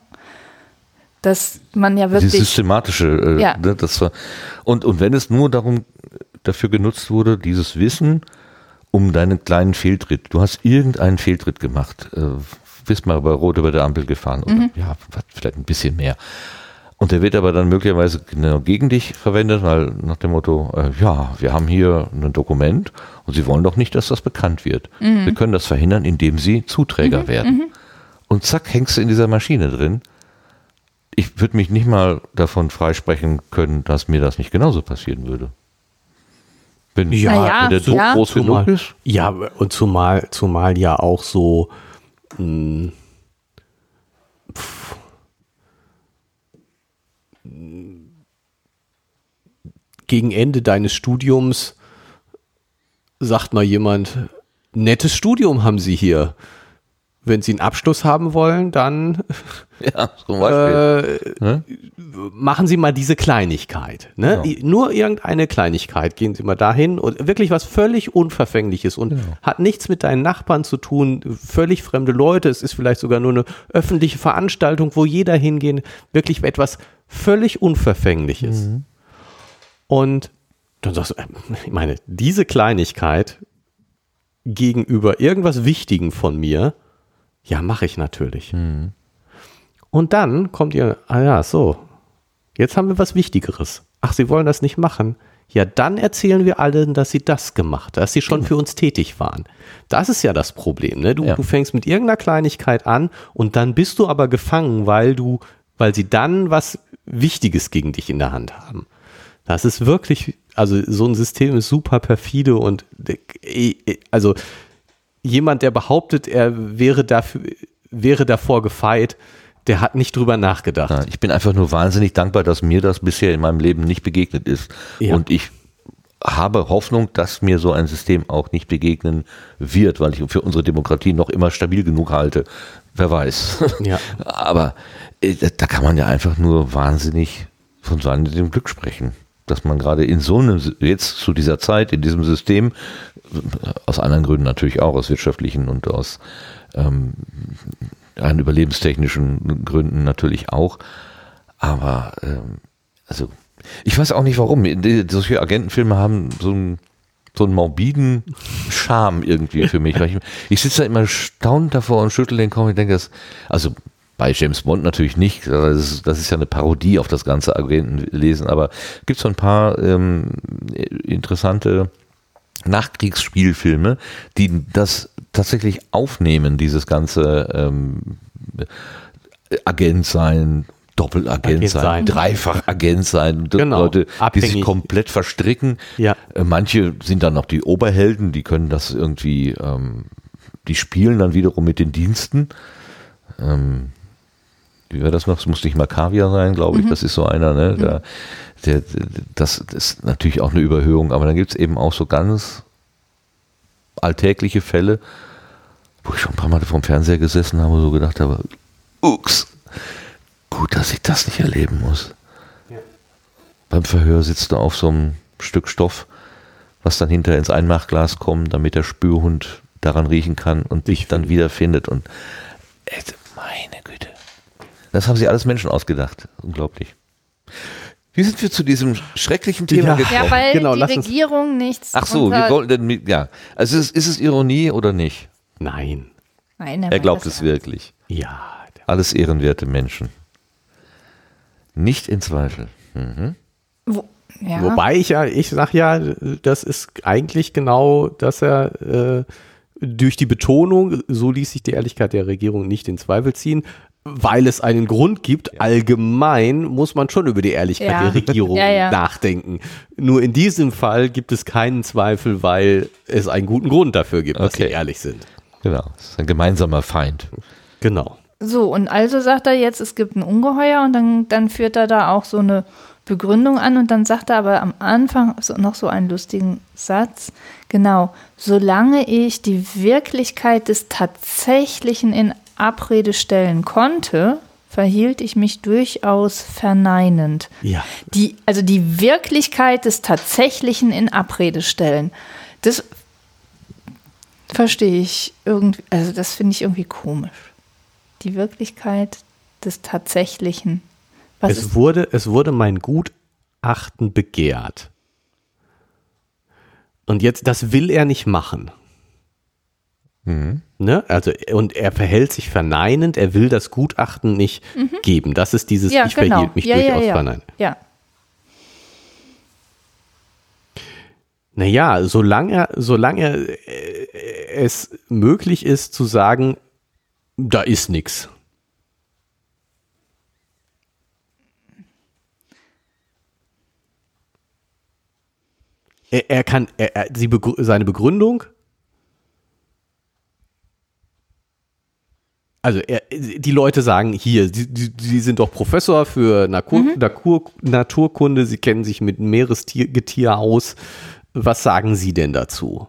dass man ja Die wirklich systematische, äh, Ja. ne, das war, und, und wenn es nur darum dafür genutzt wurde, dieses Wissen um deinen kleinen Fehltritt. Du hast irgendeinen Fehltritt gemacht, äh, bist mal bei Rot über der Ampel gefahren oder Mhm. ja, vielleicht ein bisschen mehr. Und der wird aber dann möglicherweise genau gegen dich verwendet, weil nach dem Motto, äh, ja, wir haben hier ein Dokument und sie wollen doch nicht, dass das bekannt wird. Mhm. Wir können das verhindern, indem sie Zuträger werden. Und zack, hängst du in dieser Maschine drin. Ich würde mich nicht mal davon freisprechen können, dass mir das nicht genauso passieren würde. Wenn, Ja, ja, wenn der Druck ja. groß genug Zumal, ist. ja, und zumal, zumal ja auch so mh, pf, gegen Ende deines Studiums sagt mal jemand, nettes Studium haben Sie hier. Wenn Sie einen Abschluss haben wollen, dann Ja, äh, Ne? machen Sie mal diese Kleinigkeit. Ne? Genau. I- Nur irgendeine Kleinigkeit. Gehen Sie mal dahin und wirklich was völlig Unverfängliches und hat nichts mit deinen Nachbarn zu tun, völlig fremde Leute. Es ist vielleicht sogar nur eine öffentliche Veranstaltung, wo jeder hingehen. Wirklich etwas völlig Unverfängliches. Und dann sagst du, äh, ich meine, diese Kleinigkeit gegenüber irgendwas Wichtigem von mir, ja, mache ich natürlich. Und dann kommt ihr, ah ja, so, jetzt haben wir was Wichtigeres. Ach, Sie wollen das nicht machen? Ja, dann erzählen wir allen, dass Sie das gemacht, dass Sie schon für uns tätig waren. Das ist ja das Problem. Ne? Du, Ja. du fängst mit irgendeiner Kleinigkeit an und dann bist du aber gefangen, weil du, weil sie dann was Wichtiges gegen dich in der Hand haben. Das ist wirklich, also so ein System ist super perfide und äh, also jemand, der behauptet, er wäre dafür, wäre davor gefeit, der hat nicht drüber nachgedacht. Ja, ich bin einfach nur wahnsinnig dankbar, dass mir das bisher in meinem Leben nicht begegnet ist. Ja. Und ich habe Hoffnung, dass mir so ein System auch nicht begegnen wird, weil ich für unsere Demokratie noch immer stabil genug halte. Wer weiß. Ja. Aber äh, da kann man ja einfach nur wahnsinnig von seinem Glück sprechen. Dass man gerade in so einem, jetzt zu dieser Zeit, in diesem System, aus anderen Gründen natürlich auch, aus wirtschaftlichen und aus ähm, rein überlebenstechnischen Gründen natürlich auch. Aber ähm, also ich weiß auch nicht warum. Solche Agentenfilme haben so einen, so einen morbiden Charme irgendwie für mich. Ich ich sitze da immer erstaunt davor und schüttel den Kopf und denke, das, also bei James Bond natürlich nicht, das ist, das ist ja eine Parodie auf das ganze Agentenlesen, aber gibt so ein paar ähm, interessante Nachkriegsspielfilme, die das tatsächlich aufnehmen, dieses ganze ähm, Agent sein, Doppelagent Agent sein, sein. Dreifach-Agent sein, D- Genau. Leute, die sich Abhängig. komplett verstricken. Ja. Äh, Manche sind dann noch die Oberhelden, die können das irgendwie, ähm, die spielen dann wiederum mit den Diensten. Ähm, wie war das noch? Es muss nicht mal Kaviar sein, glaube ich. Das ist so einer, ne? Der, der, der, das, das ist natürlich auch eine Überhöhung, aber dann gibt es eben auch so ganz alltägliche Fälle, wo ich schon ein paar Mal vom Fernseher gesessen habe und so gedacht habe, ups, gut, dass ich das nicht erleben muss. Beim Verhör sitzt du auf so einem Stück Stoff, was dann hinter ins Einmachglas kommt, damit der Spürhund daran riechen kann und dich dann wiederfindet. Und äh, meine Güte. Das haben sie alles Menschen ausgedacht. Unglaublich. Wie sind wir zu diesem schrecklichen Thema Ja. gekommen? Ja, weil Genau, die Regierung nichts. Ach so, wir wollten, denn- ja. Also ist, ist es Ironie oder nicht? Nein. Nein, Er glaubt es wirklich. Ja. Alles ehrenwerte Menschen. Nicht in Zweifel. Mhm. Wo, ja. Wobei ich ja, ich sag ja, das ist eigentlich genau, dass er äh, durch die Betonung, so ließ sich die Ehrlichkeit der Regierung nicht in Zweifel ziehen, weil es einen Grund gibt. Allgemein muss man schon über die Ehrlichkeit Ja. der Regierung Ja, ja. nachdenken. Nur in diesem Fall gibt es keinen Zweifel, weil es einen guten Grund dafür gibt, dass sie Okay. ehrlich sind. Genau. Das ist ein gemeinsamer Feind. Genau. So, und also sagt er jetzt, es gibt ein Ungeheuer und dann, dann führt er da auch so eine Begründung an und dann sagt er aber am Anfang noch so einen lustigen Satz. Genau, solange ich die Wirklichkeit des Tatsächlichen in Abrede stellen konnte, verhielt ich mich durchaus verneinend. Ja. Die, also die Wirklichkeit des Tatsächlichen in Abrede stellen. Das verstehe ich irgendwie, also das finde ich irgendwie komisch. Die Wirklichkeit des Tatsächlichen. Was Es wurde, es wurde mein Gutachten begehrt. Und jetzt, das will er nicht machen. Ne? Also, und er verhält sich verneinend, er will das Gutachten nicht geben. Das ist dieses, Mhm. ja, ich genau. verhielt mich ja, durchaus ja, ja. verneinend. Ja, Naja, solange, solange äh, es möglich ist zu sagen, da ist nichts. Er, er kann, er, er, seine Begründung, also er, die Leute sagen hier, sie, sind doch Professor für Natur, Natur, Naturkunde, sie kennen sich mit Meeresgetier aus. Was sagen Sie denn dazu?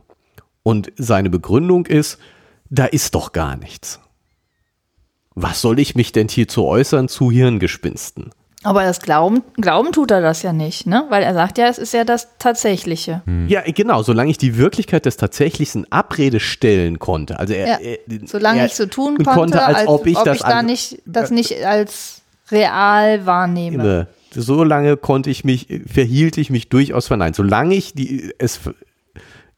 Und seine Begründung ist, da ist doch gar nichts. Was soll ich mich denn hier zu äußern zu Hirngespinsten? Aber das Glauben, Glauben tut er das ja nicht, ne? Weil er sagt ja, es ist ja das Tatsächliche. Ja, genau, solange ich die Wirklichkeit des Tatsächlichen Abrede stellen konnte. Also er, Ja. er, Solange er ich so tun konnte, als, ob ich das da an- nicht, das nicht als real wahrnehme. Ne, So lange konnte ich mich, verhielt ich mich durchaus verneint. Solange ich die, es,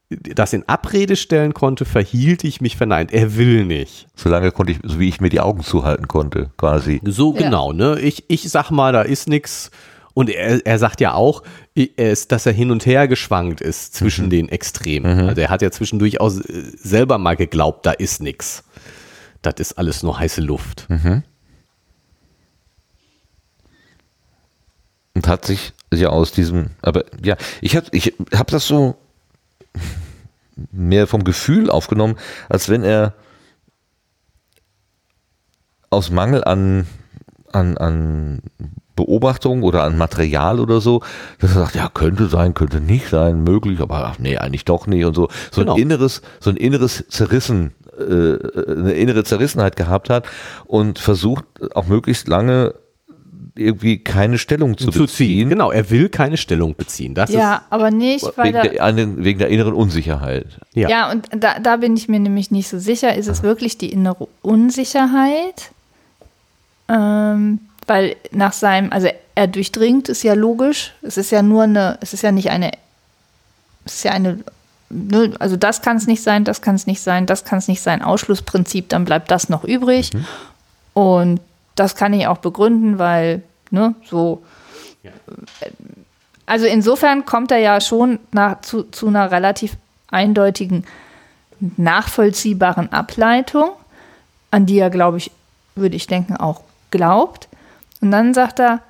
das in Abrede stellen konnte, verhielt ich mich verneint. Er will nicht. Solange konnte ich, so wie ich mir die Augen zuhalten konnte, quasi. So Ja. genau, ne? Ich, ich sag mal, da ist nix. Und er, er sagt ja auch, ist, dass er hin und her geschwankt ist zwischen den Extremen. Also er hat ja zwischendurch auch äh, selber mal geglaubt, da ist nix. Das ist alles nur heiße Luft. Und hat sich ja aus diesem, aber ja, ich habe ich hab das so mehr vom Gefühl aufgenommen, als wenn er aus Mangel an, an, an Beobachtung oder an Material oder so, dass er sagt, ja, könnte sein, könnte nicht sein, möglich, aber ach, nee, eigentlich doch nicht und so. So Genau. ein inneres, so ein inneres Zerrissen, äh, eine innere Zerrissenheit gehabt hat und versucht auch möglichst lange irgendwie keine Stellung zu, Zu ziehen. beziehen. Genau, er will keine Stellung beziehen. Das Ja, aber nicht, weil Wegen er, der, an- wegen der inneren Unsicherheit. Ja. Ja, und da, da bin ich mir nämlich nicht so sicher. Ist es wirklich die innere Unsicherheit? Ähm, weil nach seinem, also er durchdringt, ist ja logisch. Es ist ja nur eine, es ist ja nicht eine, es ist ja eine, ne, also das kann es nicht sein, das kann es nicht sein, das kann es nicht sein. Ausschlussprinzip, dann bleibt das noch übrig. Und das kann ich auch begründen, weil, ne, so. Also insofern kommt er ja schon nach, zu, zu einer relativ eindeutigen, nachvollziehbaren Ableitung, an die er, glaube ich, würde ich denken, auch glaubt. Und dann sagt er,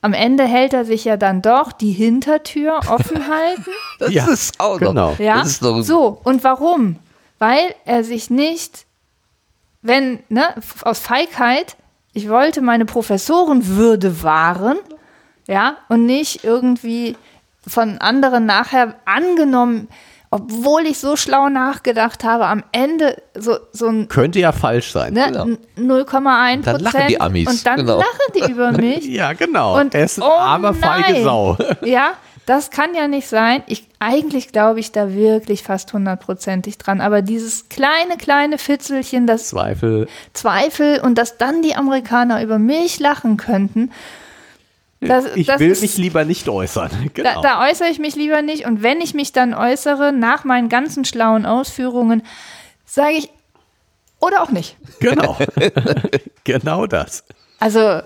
am Ende hält er sich ja dann doch die Hintertür offen halten. Das Ja, ist auch noch. genau. Ja, ist doch, so. Und warum? Weil er sich nicht, wenn, ne, aus Feigheit, ich wollte meine Professorenwürde wahren, ja, und nicht irgendwie von anderen nachher angenommen, obwohl ich so schlau nachgedacht habe, am Ende so, so ein Könnte ja falsch sein. ne, Genau. n- 0,1 Dann lachen Prozent die Amis, und dann genau. lachen die über mich. Ja, genau. Und er ist ein oh armer, feige nein. Sau. Ja, das kann ja nicht sein. Ich, eigentlich glaube ich da wirklich fast hundertprozentig dran. Aber dieses kleine, kleine Fitzelchen, das Zweifel. Zweifel und dass dann die Amerikaner über mich lachen könnten, das, Ich das will ist, mich lieber nicht äußern. da, Genau. da äußere ich mich lieber nicht. Und wenn ich mich dann äußere, nach meinen ganzen schlauen Ausführungen, sage ich, oder auch nicht. Genau. genau das. Also,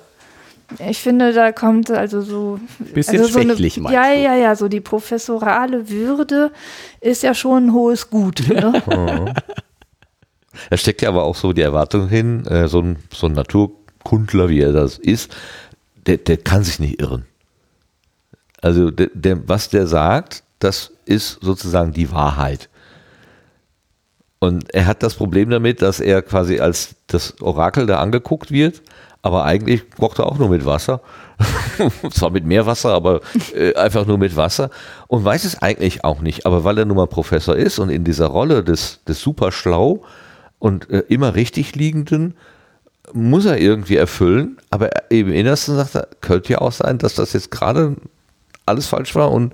ich finde, da kommt also so. Bisschen also so meinst Ja, du? ja, ja, so die professorale Würde ist ja schon ein hohes Gut. Ne? Da steckt ja aber auch so die Erwartung hin, äh, so ein, so ein Kundler, wie er das ist, der, der kann sich nicht irren. Also der, der, was der sagt, das ist sozusagen die Wahrheit. Und er hat das Problem damit, dass er quasi als das Orakel da angeguckt wird, aber eigentlich kocht er auch nur mit Wasser. Zwar mit mehr Wasser, aber äh, einfach nur mit Wasser. Und weiß es eigentlich auch nicht. Aber weil er nun mal Professor ist und in dieser Rolle des, des super schlau und äh, immer richtig liegenden, muss er irgendwie erfüllen. Aber im Innersten sagt er, könnte ja auch sein, dass das jetzt gerade alles falsch war und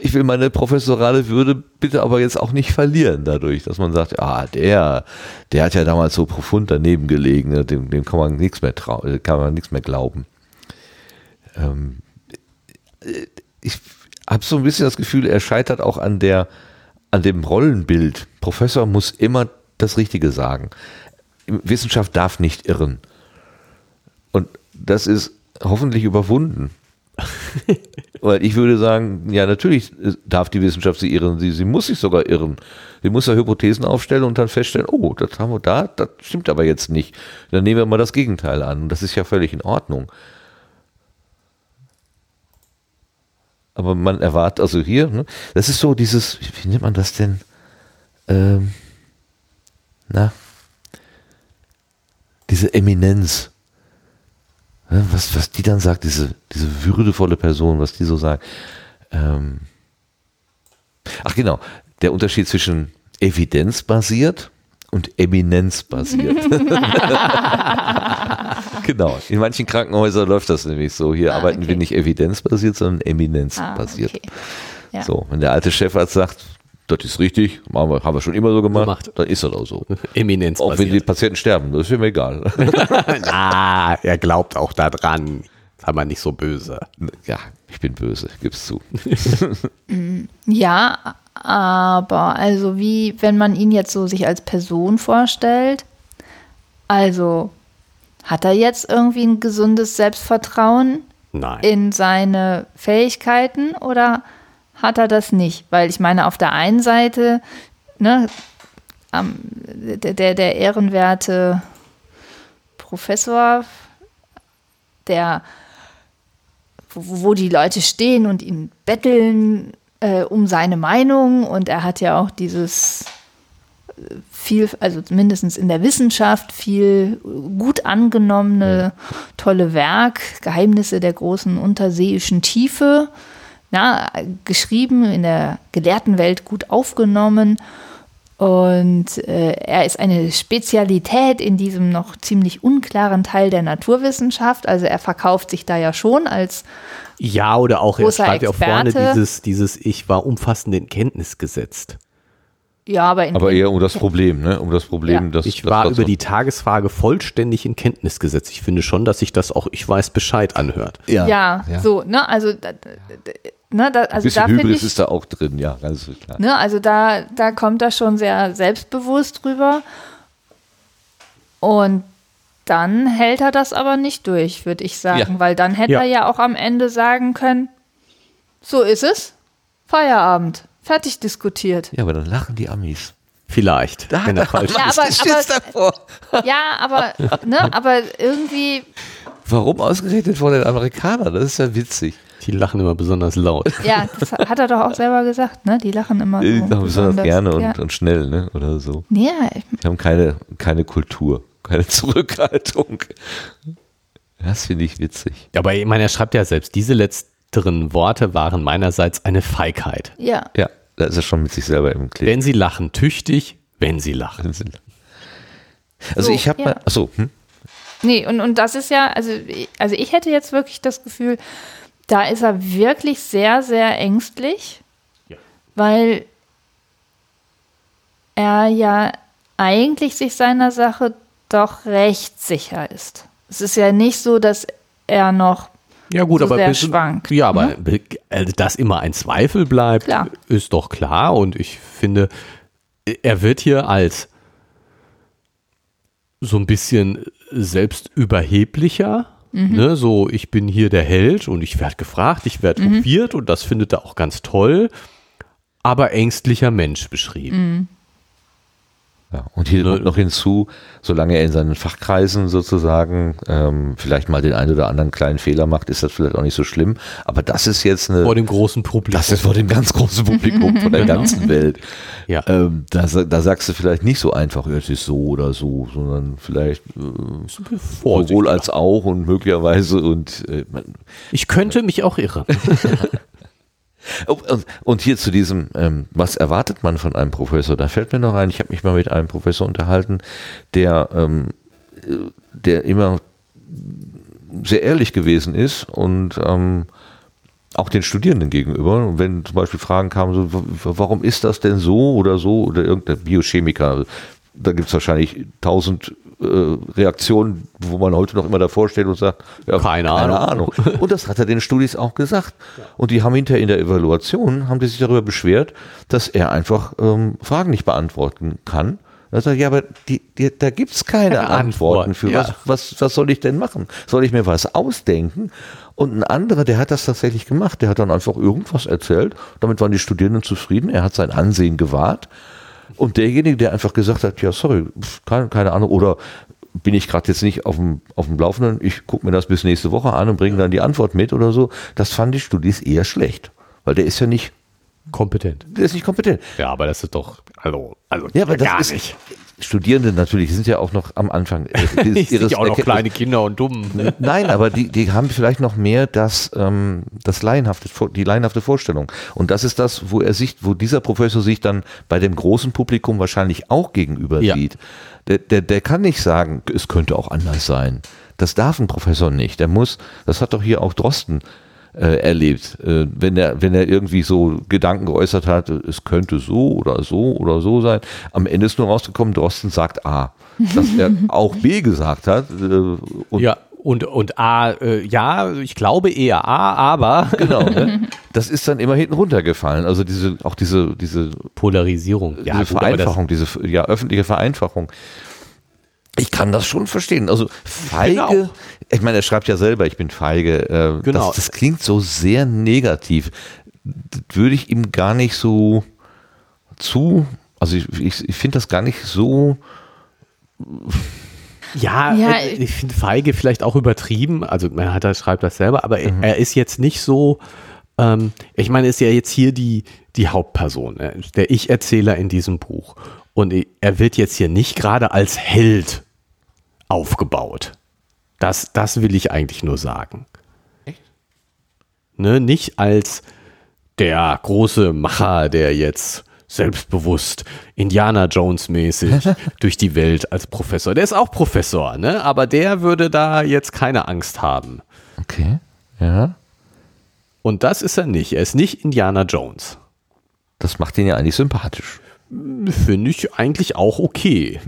ich will meine professorale Würde bitte aber jetzt auch nicht verlieren dadurch, dass man sagt, ah, der, der hat ja damals so profund daneben gelegen, ne, dem, dem kann man nichts mehr trauen, kann man nichts mehr glauben. Ähm, ich habe so ein bisschen das Gefühl, er scheitert auch an der, an dem Rollenbild. Professor muss immer das Richtige sagen. Wissenschaft darf nicht irren. Und das ist hoffentlich überwunden. Weil ich würde sagen, ja, natürlich darf die Wissenschaft sie irren. Sie, sie muss sich sogar irren. Sie muss ja Hypothesen aufstellen und dann feststellen, oh, das haben wir da, das stimmt aber jetzt nicht. Dann nehmen wir mal das Gegenteil an. Das ist ja völlig in Ordnung. Aber man erwartet, also hier, ne, das ist so dieses, wie nennt man das denn? Ähm, na, diese Eminenz was, was die dann sagt, diese, diese würdevolle Person, was die so sagt. Ähm Ach genau, der Unterschied zwischen evidenzbasiert und eminenzbasiert. genau, in manchen Krankenhäusern läuft das nämlich so. Hier ah, arbeiten okay. wir nicht evidenzbasiert, sondern eminenzbasiert. Ah, okay. ja. So, wenn der alte Chefarzt sagt, das ist richtig, haben wir, haben wir schon immer so gemacht, gemacht. dann ist das auch so. Eminenz. Auch wenn die Patienten sterben, das ist mir egal. ah, er glaubt auch daran. Sei mal nicht so böse. Ja, ich bin böse, gib's zu. ja, aber also wie, wenn man ihn jetzt so sich als Person vorstellt, also hat er jetzt irgendwie ein gesundes Selbstvertrauen Nein. in seine Fähigkeiten oder hat er das nicht. Weil ich meine, auf der einen Seite, ne, der, der, der ehrenwerte Professor, der, wo, wo die Leute stehen und ihn betteln äh, um seine Meinung. Und er hat ja auch dieses äh, viel, also mindestens in der Wissenschaft, viel gut angenommene, tolle Werk, Geheimnisse der großen unterseeischen Tiefe, ja, geschrieben, in der gelehrten Welt gut aufgenommen. Und äh, er ist eine Spezialität in diesem noch ziemlich unklaren Teil der Naturwissenschaft. Also er verkauft sich da ja schon als ja oder auch er schreibt ja auch vorne dieses dieses ich war umfassend in Kenntnis gesetzt. Ja, aber, aber eher um das Problem, ne? Um das Problem, ja. dass ich war das über die Tagesfrage vollständig in Kenntnis gesetzt. Ich finde schon, dass sich das auch ich weiß Bescheid anhört. Ja, ja, ja. so, ne? Also Ne, da, also Ein bisschen da Hybris ich, ist da auch drin, ja, ganz klar. Ne, also da, da kommt er schon sehr selbstbewusst drüber. Und dann hält er das aber nicht durch, würde ich sagen, ja. weil dann hätte ja. er ja auch am Ende sagen können, so ist es, Feierabend, fertig diskutiert. Ja, aber dann lachen die Amis. Vielleicht, da, wenn er falsch ja, aber, aber, ja, aber, ne, aber irgendwie. Warum ausgerechnet vor den Amerikanern? Das ist ja witzig. Die lachen immer besonders laut. Ja, das hat er doch auch selber gesagt, ne? Die lachen immer so. Die lachen besonders gerne und, ja. und, schnell, ne? Oder so. Ja. Die haben keine, keine Kultur, keine Zurückhaltung. Das finde ich witzig. Aber ich meine, er schreibt ja selbst, diese letzteren Worte waren meinerseits eine Feigheit. Ja. Ja, da ist er schon mit sich selber im Kleben. Wenn sie lachen, tüchtig, wenn sie lachen. Also so, ich habe ja. mal, achso, hm? Nee, und, und das ist ja, also, also ich hätte jetzt wirklich das Gefühl, da ist er wirklich sehr, sehr ängstlich, ja. weil er ja eigentlich sich seiner Sache doch recht sicher ist. Es ist ja nicht so, dass er noch ja gut, so aber sehr bisschen, schwankt. Ja, aber ne? dass immer ein Zweifel bleibt, klar. ist doch klar. Und ich finde, er wird hier als so ein bisschen selbstüberheblicher Mhm. Ne, so, ich bin hier der Held und ich werde gefragt, ich werde mhm. hofiert und das findet er auch ganz toll, aber ängstlicher Mensch beschrieben. Mhm. Ja, und hier kommt noch hinzu, solange er in seinen Fachkreisen sozusagen ähm, vielleicht mal den einen oder anderen kleinen Fehler macht, ist das vielleicht auch nicht so schlimm. Aber das ist jetzt eine, Vor dem großen Publikum. das ist vor dem ganz großen Publikum von der ganzen Welt. Ja. Ähm, da, da sagst du vielleicht nicht so einfach, es ist so oder so, sondern vielleicht äh, sowohl als auch und möglicherweise und äh, man, Ich könnte mich auch irren. Oh, Und, und hier zu diesem, ähm, was erwartet man von einem Professor? Da fällt mir noch ein, ich habe mich mal mit einem Professor unterhalten, der, ähm, äh, der immer sehr ehrlich gewesen ist und ähm, auch den Studierenden gegenüber. Und wenn zum Beispiel Fragen kamen, so, warum ist das denn so oder so oder irgendein Biochemiker, da gibt es wahrscheinlich tausend äh, Reaktionen, wo man heute noch immer davor steht und sagt, ja, Keine keine Ahnung. Ahnung. Und das hat er den Studis auch gesagt. Und die haben hinterher in der Evaluation, haben die sich darüber beschwert, dass er einfach ähm, Fragen nicht beantworten kann. Da sagt er, ja, aber die, die, da gibt's keine Keine Antworten Antwort, für. ja. Was, was, was soll ich denn machen? Soll ich mir was ausdenken? Und ein anderer, der hat das tatsächlich gemacht. Der hat dann einfach irgendwas erzählt. Damit waren die Studierenden zufrieden. Er hat sein Ansehen gewahrt. Und derjenige, der einfach gesagt hat, ja, sorry, keine, keine Ahnung, oder bin ich gerade jetzt nicht auf dem, auf dem Laufenden, ich gucke mir das bis nächste Woche an und bringe dann die Antwort mit oder so, das fanden die Studis eher schlecht. Weil der ist ja nicht, Kompetent. der ist nicht kompetent. Ja, aber das ist doch, also, also Ja, aber das gar ist, nicht. Studierende natürlich sind ja auch noch am Anfang äh, Ich sehe auch noch kleine Kinder und dumm. Nein, aber die, die haben vielleicht noch mehr das, ähm, das laienhafte, die laienhafte Vorstellung. Und das ist das, wo er sich, wo dieser Professor sich dann bei dem großen Publikum wahrscheinlich auch gegenüber Ja. sieht. Der, der, der kann nicht sagen, es könnte auch anders sein. Das darf ein Professor nicht. Der muss, das hat doch hier auch Drosten äh, erlebt, äh, wenn er, wenn er irgendwie so Gedanken geäußert hat, es könnte so oder so oder so sein. Am Ende ist nur rausgekommen, Drosten sagt A. Dass er auch B gesagt hat. Äh, und Ja, und, und A, äh, ja, ich glaube eher A, aber Genau, ne? das ist dann immer hinten runtergefallen. Also diese, auch diese, diese, Polarisierung. Ja, diese das- Vereinfachung, diese ja, öffentliche Vereinfachung. Ich kann das schon verstehen. Also feige, Genau. Ich meine, er schreibt ja selber, ich bin feige. Äh, Genau. das, das klingt so sehr negativ. Das würde ich ihm gar nicht so zu, also ich, ich, ich finde das gar nicht so, Ja, Ja, äh, ich finde Feige vielleicht auch übertrieben. Also man hat, er schreibt das selber, aber er- er ist jetzt nicht so. Ähm, ich meine, er ist ja jetzt hier die, die Hauptperson, äh, der Ich-Erzähler in diesem Buch. Und er wird jetzt hier nicht gerade als Held aufgebaut. Das, das will ich eigentlich nur sagen. Ne, nicht als der große Macher, der jetzt selbstbewusst Indiana Jones mäßig durch die Welt als Professor. Der ist auch Professor, ne? Aber der würde da jetzt keine Angst haben. okay, ja, Und das ist er nicht. Er ist nicht Indiana Jones. das macht ihn ja eigentlich sympathisch. Finde ich eigentlich auch okay.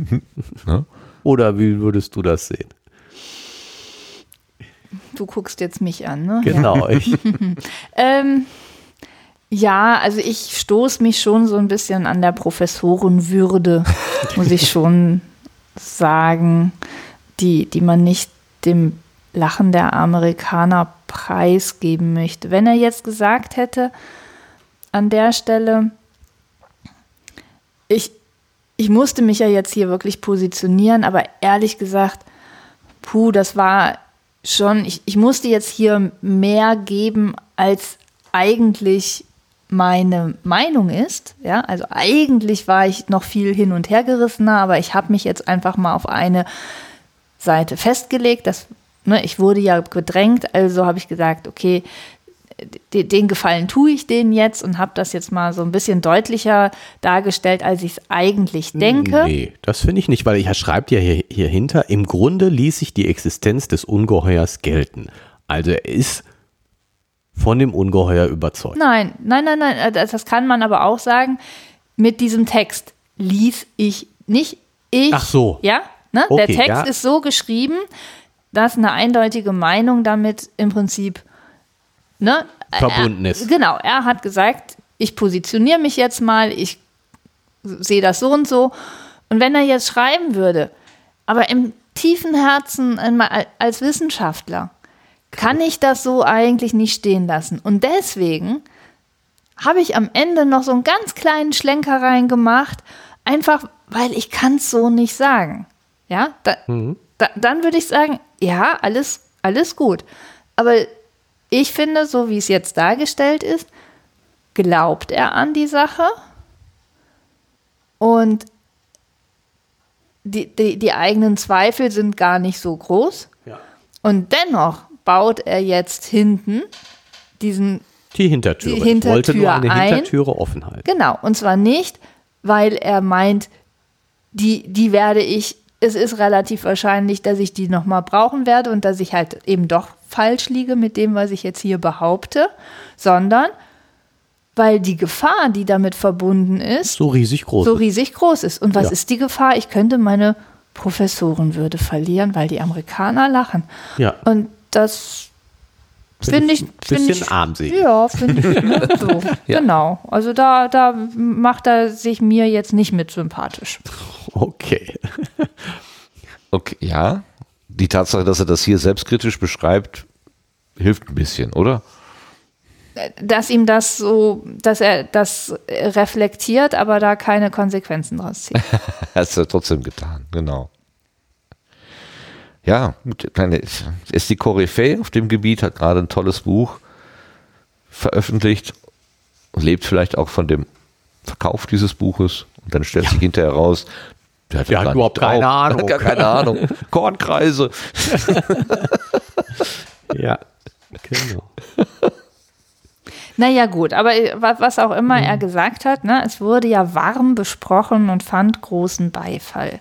Ja. Oder wie würdest du das sehen? Du guckst jetzt mich an, ne? Genau. Ich, Ähm, ja, also ich stoße mich schon so ein bisschen an der Professorenwürde, muss ich schon sagen, die, die man nicht dem Lachen der Amerikaner preisgeben möchte. Wenn er jetzt gesagt hätte, an der Stelle, ich, ich musste mich ja jetzt hier wirklich positionieren, aber ehrlich gesagt, puh, das war schon, ich, ich musste jetzt hier mehr geben, als eigentlich meine Meinung ist. Ja, also eigentlich war ich noch viel hin und her gerissener, aber ich habe mich jetzt einfach mal auf eine Seite festgelegt. Das, ne, ich wurde ja gedrängt, also habe ich gesagt, okay, den Gefallen tue ich denen jetzt und habe das jetzt mal so ein bisschen deutlicher dargestellt, als ich es eigentlich denke. Nee, das finde ich nicht, weil er schreibt ja hier, hier hinter, im Grunde ließ sich die Existenz des Ungeheuers gelten. Also er ist von dem Ungeheuer überzeugt. Nein, nein, nein, nein, äh, das, das kann man aber auch sagen. Mit diesem Text ließ ich nicht ich. Ach so. Ja, ne? Okay, der Text ja. ist so geschrieben, dass eine eindeutige Meinung damit im Prinzip ne, Verbunden er, ist. Genau, er hat gesagt, ich positioniere mich jetzt mal, ich sehe das so und so. Und wenn er jetzt schreiben würde, aber im tiefen Herzen einmal als Wissenschaftler, kann ich das so eigentlich nicht stehen lassen. Und deswegen habe ich am Ende noch so einen ganz kleinen Schlenker reingemacht, einfach, weil ich kann es so nicht sagen. Ja, da, da, dann würde ich sagen, ja, alles, alles gut. Aber ich finde, so wie es jetzt dargestellt ist, glaubt er an die Sache und die, die, die eigenen Zweifel sind gar nicht so groß. Ja. Und dennoch baut er jetzt hinten diesen Die Hintertüre. Die Ich wollte nur Hintertür eine ein. Hintertüre offen halten. Genau, und zwar nicht, weil er meint, die, die werde ich, es ist relativ wahrscheinlich, dass ich die nochmal brauchen werde und dass ich halt eben doch falsch liege mit dem, was ich jetzt hier behaupte, sondern weil die Gefahr, die damit verbunden ist, So riesig groß. so riesig groß ist. Und was Ja. ist die Gefahr? Ich könnte meine Professorenwürde verlieren, weil die Amerikaner lachen. ja. Und das finde ich. ein Find bisschen ich armselig. Ja, finde ich. So, Genau. Also da, da macht er sich mir jetzt nicht mit sympathisch. Okay. Okay, ja. Die Tatsache, dass er das hier selbstkritisch beschreibt, hilft ein bisschen, oder? Dass ihm das so, dass er das reflektiert, aber da keine Konsequenzen draus zieht. Hat ja trotzdem getan, genau. Ja, kleine, ist die Koryphäe auf dem Gebiet, hat gerade ein tolles Buch veröffentlicht und lebt vielleicht auch von dem Verkauf dieses Buches. Und dann stellt sich hinterher raus, der hat, Der hat überhaupt keine Ahnung. Hat gar keine Ahnung. Kornkreise. Ja. Genau. Naja, gut, aber äh, wa- was auch immer er gesagt hat, ne, es wurde ja warm besprochen und fand großen Beifall.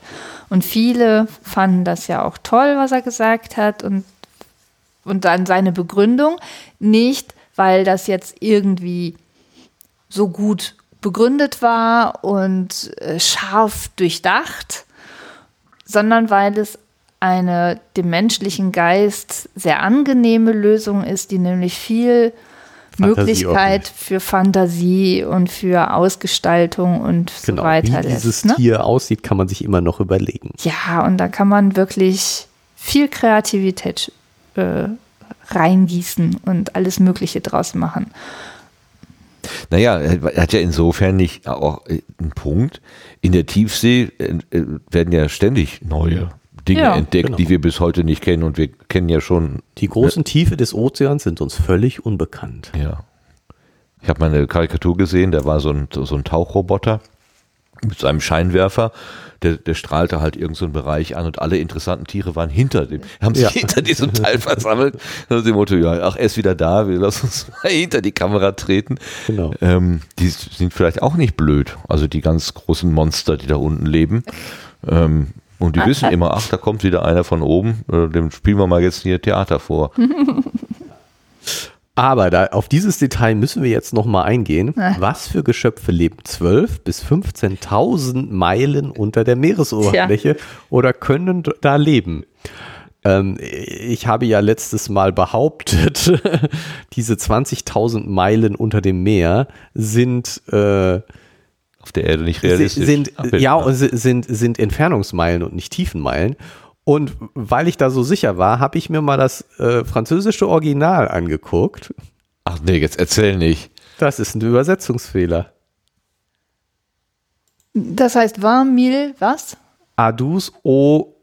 Und viele fanden das ja auch toll, was er gesagt hat und, und dann seine Begründung. Nicht, weil das jetzt irgendwie so gut begründet war und äh, scharf durchdacht, sondern weil es eine dem menschlichen Geist sehr angenehme Lösung ist, die nämlich viel Möglichkeit für Fantasie und für Ausgestaltung und so Genau. weiter Wie dieses lässt. Ne? Tier aussieht, kann man sich immer noch überlegen. Ja, und da kann man wirklich viel Kreativität äh, reingießen und alles Mögliche draus machen. Naja, hat ja insofern nicht auch einen Punkt. In der Tiefsee äh, äh, werden ja ständig neue Dinge Ja, entdeckt, genau. die wir bis heute nicht kennen. Und wir kennen ja schon, Die großen Tiefe des Ozeans sind uns völlig unbekannt. ja. Ich habe mal eine Karikatur gesehen, da war so ein, so ein Tauchroboter mit so einem Scheinwerfer. Der, der strahlte halt irgendeinen so einen Bereich an und alle interessanten Tiere waren hinter dem, haben sich Ja. hinter diesem Teil versammelt. Nach dem Motto, ja, ach, er ist wieder da, wir lassen uns mal hinter die Kamera treten. Genau. Ähm, die sind vielleicht auch nicht blöd. Also die ganz großen Monster, die da unten leben. Ähm, und die wissen immer, ach, da kommt wieder einer von oben, äh, dem spielen wir mal jetzt hier Theater vor. Aber da, auf dieses Detail müssen wir jetzt noch mal eingehen. Was für Geschöpfe leben 12 bis 15.000 Meilen unter der Meeresoberfläche oder können da leben? Ähm, ich habe ja letztes Mal behauptet, diese 20.000 Meilen unter dem Meer sind äh, Auf der Erde nicht realistisch. sind, abbildbar. ja, und si- sind, sind Entfernungsmeilen und nicht Tiefenmeilen. Und weil ich da so sicher war, habe ich mir mal das äh, französische Original angeguckt. Ach nee, jetzt erzähl nicht. Das ist ein Übersetzungsfehler. Das heißt, war mil was? Adus o,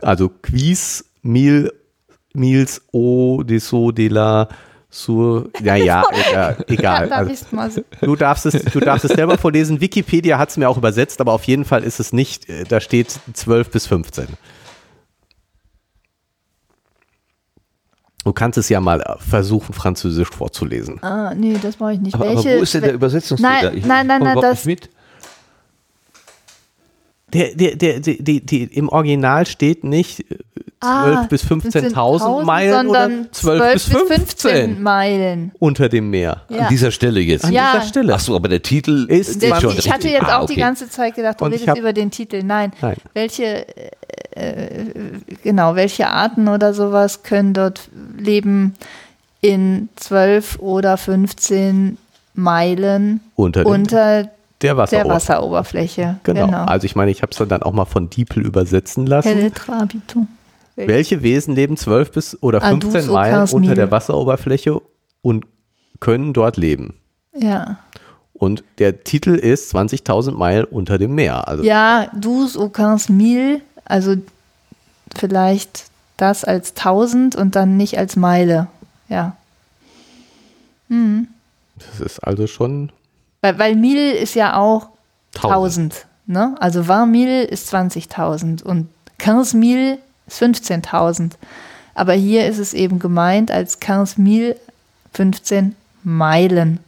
also quis mil, mils o de so de la sur, ja, ja, egal. Also, du, darfst es, du darfst es selber vorlesen. Wikipedia hat es mir auch übersetzt, aber auf jeden Fall ist es nicht, äh, da steht 12 bis 15. Du kannst es ja mal äh, versuchen, Französisch vorzulesen. Ah, nee, das mache ich nicht. Aber, Welche, aber wo ist denn der Übersetzungsfehler? Nein, nein, nein, nein, das, mit. Der, der, der, die, die, Im Original steht nicht äh, 12 Ah, bis 15.000 15.000, Meilen oder sondern 12 bis 15 Meilen. unter dem Meer. Ja. An dieser Stelle jetzt. An Ja. dieser Stelle. Ach so, aber der Titel Ist Der, schon ich hatte jetzt Ah, auch die okay. ganze Zeit gedacht, du redest hab- über den Titel. Nein. Nein. Welche, äh, genau, welche Arten oder sowas können dort leben in 12 oder 15 Meilen Unter dem- unter Der der Wasseroberfläche. Wasseroberfläche? Genau. Also ich meine, ich habe es dann auch mal von Diepel übersetzen lassen. Welche Wesen leben 12 bis oder Adus 15 Meilen ocas unter der Wasseroberfläche und können dort leben? Ja. Und der Titel ist 20.000 Meilen unter dem Meer. Also Ja, douze ou quinze mille, also vielleicht das als 1000 und dann nicht als Meile. Ja. das ist also schon Weil, weil Mille ist ja auch 1000. 1000. Ne? Also 20 Mille ist 20.000 und 15 Mille ist 15.000. Aber hier ist es eben gemeint als 15 Mille 15 Meilen.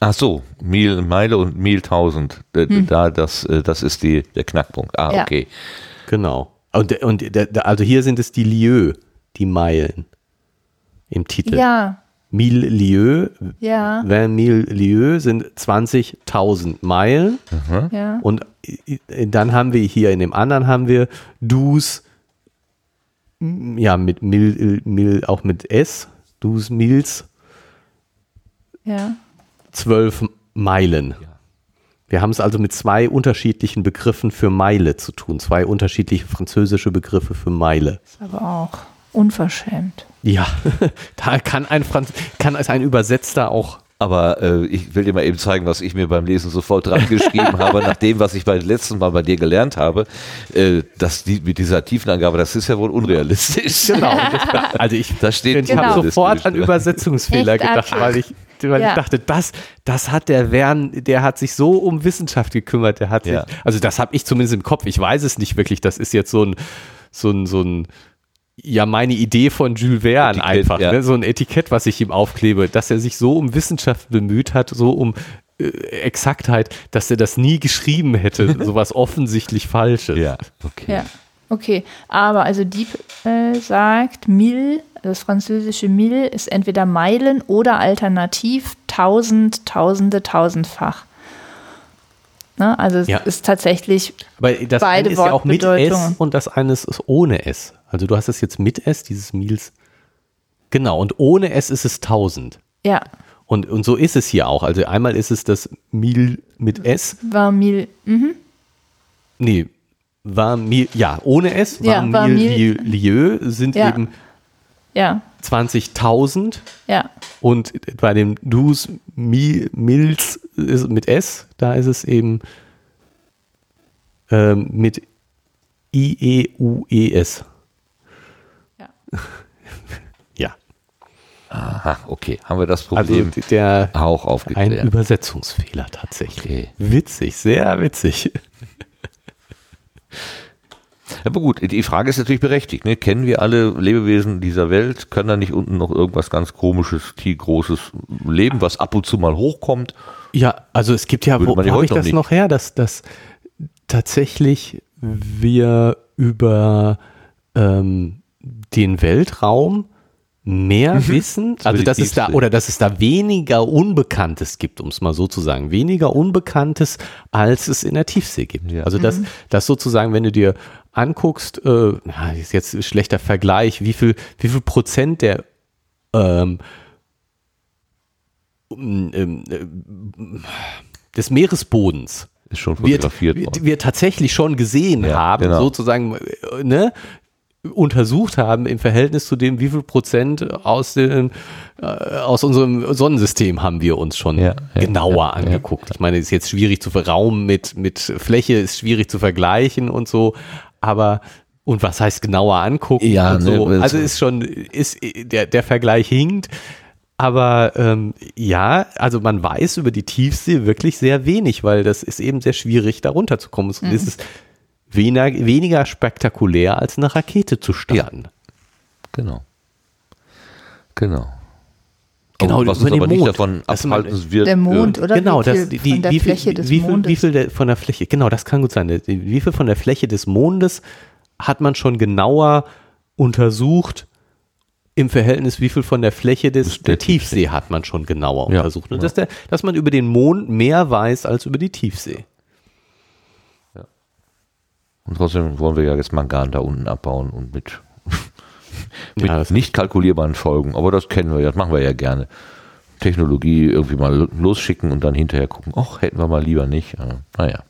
Ach so, Mil, Meile und Mil 1000. Äh, Da, das, äh, das ist die, der Knackpunkt. Ah, Ja. okay. Genau. Und, und also hier sind es die Lieu, die Meilen im Titel. Ja, Mille Lieu, ja, 20 Mille Lieu sind 20.000 Meilen. ja. Und dann haben wir hier in dem anderen haben wir Dus, ja, mit Mil, Mil auch mit S, Dus Mils, ja. 12 Meilen. Wir haben es also mit zwei unterschiedlichen Begriffen für Meile zu tun, zwei unterschiedliche französische Begriffe für Meile. Ist aber auch unverschämt. Ja, da kann ein Franz kann es ein Übersetzer auch. Aber äh, ich will dir mal eben zeigen, was ich mir beim Lesen sofort dran geschrieben habe, nach dem, was ich beim letzten Mal bei dir gelernt habe, äh, dass die, mit dieser Tiefenangabe, das ist ja wohl unrealistisch. Genau. Also ich, Da steht ich habe Genau. sofort an ne? Übersetzungsfehler Echt gedacht, arg. weil ich, weil Ja. ich dachte, das, das hat der Wern, der hat sich so um Wissenschaft gekümmert, der hat Ja. sich, also das habe ich zumindest im Kopf. Ich weiß es nicht wirklich. Das ist jetzt so ein, so ein, so ein ja, meine Idee von Jules Verne Etikett, einfach, ja. ne? so ein Etikett, was ich ihm aufklebe, dass er sich so um Wissenschaft bemüht hat, so um äh, Exaktheit, dass er das nie geschrieben hätte, sowas offensichtlich Falsches. Ja, okay. Ja, okay. Aber also Dieb äh, sagt, Mille, das französische Mille ist entweder Meilen oder alternativ tausend, tausende, tausendfach. Ne? Also es Ja. ist tatsächlich, Aber das Beide eine ist ja auch mit S und das eine ist ohne S. Also du hast es jetzt mit S, dieses Meals. Genau, und ohne S ist es 1000. ja, Und, und so ist es hier auch. Also einmal ist es das Meal mit S. war Mille, mhm. Nee, war Meal, ja, ohne S. War Ja, war Meal Mil- Lieu sind Ja. eben ja, 20.000. ja, Und bei dem Dus Mi, Mils ist mit S, da ist es eben ähm, mit I-E-U-E-S. ja. Aha, okay. Haben wir das also Problem der auch ein aufgeklärt. Übersetzungsfehler tatsächlich. Okay. Witzig, sehr witzig. Aber gut, die Frage ist natürlich berechtigt. Ne? Kennen wir alle Lebewesen dieser Welt? Kann da nicht unten noch irgendwas ganz komisches, großes leben, was ab und zu mal hochkommt? Ja, also es gibt ja, Würde wo, wo habe ich das nicht. noch her, dass, dass tatsächlich wir über ähm, den Weltraum mehr wissen, also dass es da oder dass es da weniger Unbekanntes gibt, um es mal so zu sagen, weniger Unbekanntes, als es in der Tiefsee gibt. Ja. Also dass das sozusagen, wenn du dir anguckst, äh, na, ist jetzt ein schlechter Vergleich, wie viel wie viel Prozent der ähm, ähm, ähm, des Meeresbodens Ist schon wir, fotografiert wir, worden. wir tatsächlich schon gesehen Ja, haben, genau. sozusagen, äh, ne, untersucht haben im Verhältnis zu dem, wie viel Prozent aus dem, äh, aus unserem Sonnensystem haben wir uns schon Ja, ja, genauer ja, angeguckt. Ich meine, ist jetzt schwierig zu Raum mit, mit Fläche ist schwierig zu vergleichen und so, aber und was heißt genauer angucken Ja, und ne, so. also- Also ist schon, ist der, der Vergleich hinkt. Aber ähm, ja, also man weiß über die Tiefsee wirklich sehr wenig, weil das ist eben sehr schwierig, da runterzukommen. Es ist weniger, weniger spektakulär, als eine Rakete zu starten. Genau. Genau. Genau, Aber was über uns aber nicht Mond. davon abhalten wird. Der Mond, äh, oder? genau, wie viel das, die, von der wie viel, Fläche des wie viel, Mondes. wie viel der, von der Fläche, genau, das kann gut sein. Wie viel von der Fläche des Mondes hat man schon genauer untersucht im Verhältnis, wie viel von der Fläche des, der der Tiefsee hat man schon genauer Ja, untersucht. Und dass, der, dass man über den Mond mehr weiß als über die Tiefsee. Und trotzdem wollen wir ja jetzt Mangan da unten abbauen und mit, mit Ja, nicht kalkulierbaren Folgen. Aber das kennen wir ja, das machen wir ja gerne. Technologie irgendwie mal losschicken und dann hinterher gucken, ach, hätten wir mal lieber nicht. Ja, Naja.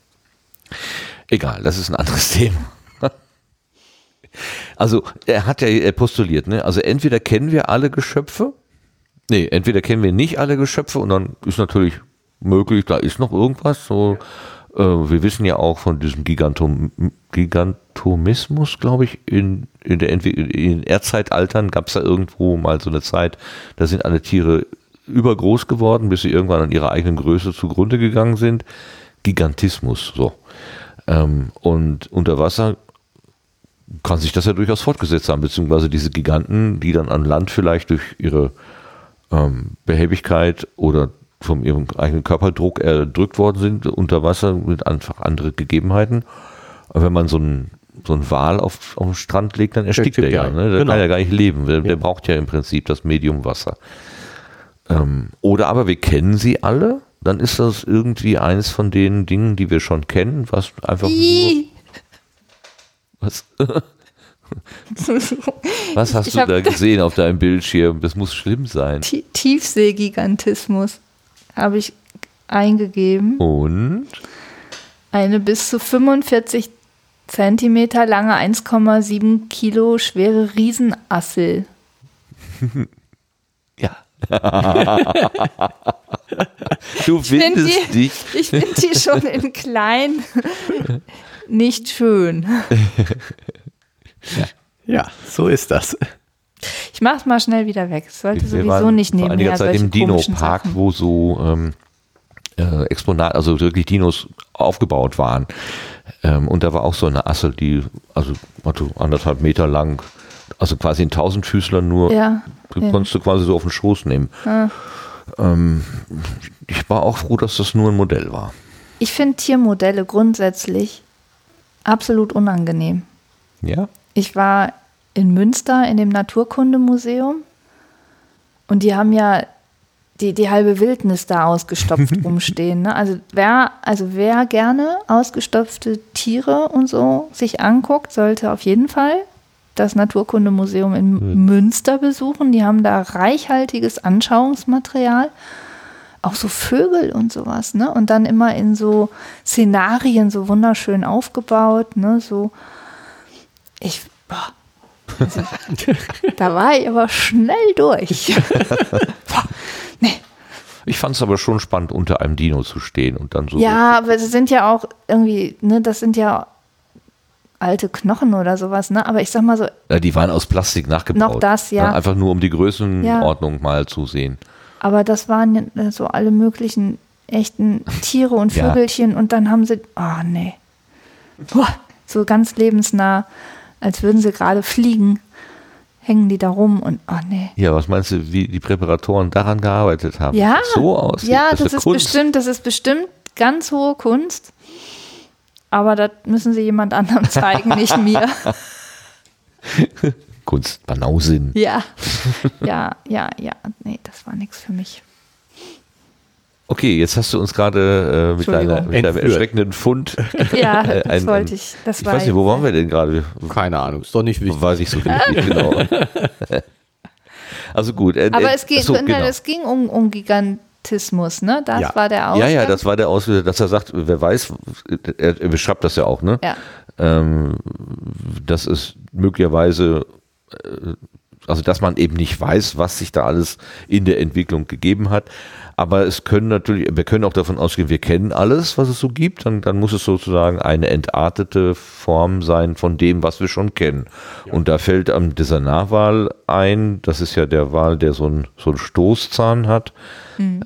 Egal, das ist ein anderes Thema. Also, er hat ja postuliert, ne? Also entweder kennen wir alle Geschöpfe Nee, entweder kennen wir nicht alle Geschöpfe und dann ist natürlich möglich, da ist noch irgendwas. So, äh, wir wissen ja auch von diesem Gigantom Gigantomismus, glaube ich, in, in der Entwick in Erdzeitaltern gab es da irgendwo mal so eine Zeit, da sind alle Tiere übergroß geworden, bis sie irgendwann an ihrer eigenen Größe zugrunde gegangen sind. Gigantismus, so. Ähm, und unter Wasser kann sich das ja durchaus fortgesetzt haben, beziehungsweise diese Giganten, die dann an Land vielleicht durch ihre ähm, Behäbigkeit oder von ihrem eigenen Körperdruck erdrückt worden sind, unter Wasser mit einfach andere Gegebenheiten. Aber wenn man so einen so ein Wal auf, auf den Strand legt, dann erstickt er ja. Ne? Der genau. kann ja gar nicht leben. Der, der braucht ja im Prinzip das Medium Wasser. Ähm, oder aber wir kennen sie alle, dann ist das irgendwie eines von den Dingen, die wir schon kennen, was einfach nur. Was, was hast Ich du da gesehen auf deinem Bildschirm? Das muss schlimm sein. Ti- Tiefseegigantismus habe ich eingegeben. Und? Eine bis zu 45 Zentimeter lange, 1,7 Kilo schwere Riesenassel. Ja. du find findest die- dich. Ich finde die schon in klein nicht schön. Ja, so ist das. Ich mach's mal schnell wieder weg. Es sollte Wir sowieso waren nicht vor einiger Zeit im Dino-Park, wo so ähm, äh, Exponat, also wirklich Dinos aufgebaut waren. Ähm, und da war auch so eine Assel, die also hatte anderthalb Meter lang, also quasi ein Tausendfüßler nur, Ja, du ja. konntest du quasi so auf den Schoß nehmen. Ähm, ich war auch froh, dass das nur ein Modell war. Ich finde Tiermodelle grundsätzlich absolut unangenehm. Ja? Ich war in Münster in dem Naturkundemuseum und die haben ja die, die halbe Wildnis da ausgestopft rumstehen. Ne? Also, wer, also wer gerne ausgestopfte Tiere und so sich anguckt, sollte auf jeden Fall das Naturkundemuseum in Münster besuchen. Die haben da reichhaltiges Anschauungsmaterial. Auch so Vögel und sowas, ne? Und dann immer in so Szenarien so wunderschön aufgebaut, ne? So, ich, boah, also, da war ich aber schnell durch. Nee. Ich fand es aber schon spannend, unter einem Dino zu stehen und dann so. Ja, aber es sind ja auch irgendwie, ne, das sind ja alte Knochen oder sowas, ne? Aber ich sag mal so, Ja, die waren aus Plastik nachgebaut. Noch das, ja. Ne? Einfach nur, um die Größenordnung mal zu sehen. aber das waren ja so alle möglichen echten Tiere und Ja. Vögelchen und dann haben sie, oh nee, Boah, so ganz lebensnah, als würden sie gerade fliegen, hängen die da rum und oh nee. Ja, was meinst du, wie die Präparatoren daran gearbeitet haben? Ja, das so aussieht. ja, das, ist ist Kunst. bestimmt, das ist bestimmt ganz hohe Kunst. Aber das müssen sie jemand anderem zeigen, nicht mir. Kunst, Banausin. Ja, ja, ja, ja. Nee, das war nichts für mich. Okay, jetzt hast du uns gerade äh, mit, deiner, mit deinem erschreckenden Fund. Ja, äh, das ein- wollte ich. Das ich war weiß nicht, wo waren wir denn gerade? Keine Ahnung, ist doch nicht wichtig. Weiß ich so richtig, genau. Also gut. äh, Aber äh, es ging, ach so, nein, genau. es ging um, um Gigantismus, ne? Das Ja. war der Ja, Ausgang. ja, das war der Auslöser, dass er sagt, wer weiß, er, er beschreibt das ja auch, ne? Ja. Ähm, dass es möglicherweise, äh, also dass man eben nicht weiß, was sich da alles in der Entwicklung gegeben hat. Aber es können natürlich, wir können auch davon ausgehen, wir kennen alles, was es so gibt. Dann, dann muss es sozusagen eine entartete Form sein von dem, was wir schon kennen. Und da fällt am dieser Narwal ein, das ist ja der Wal, der so einen so einen Stoßzahn hat.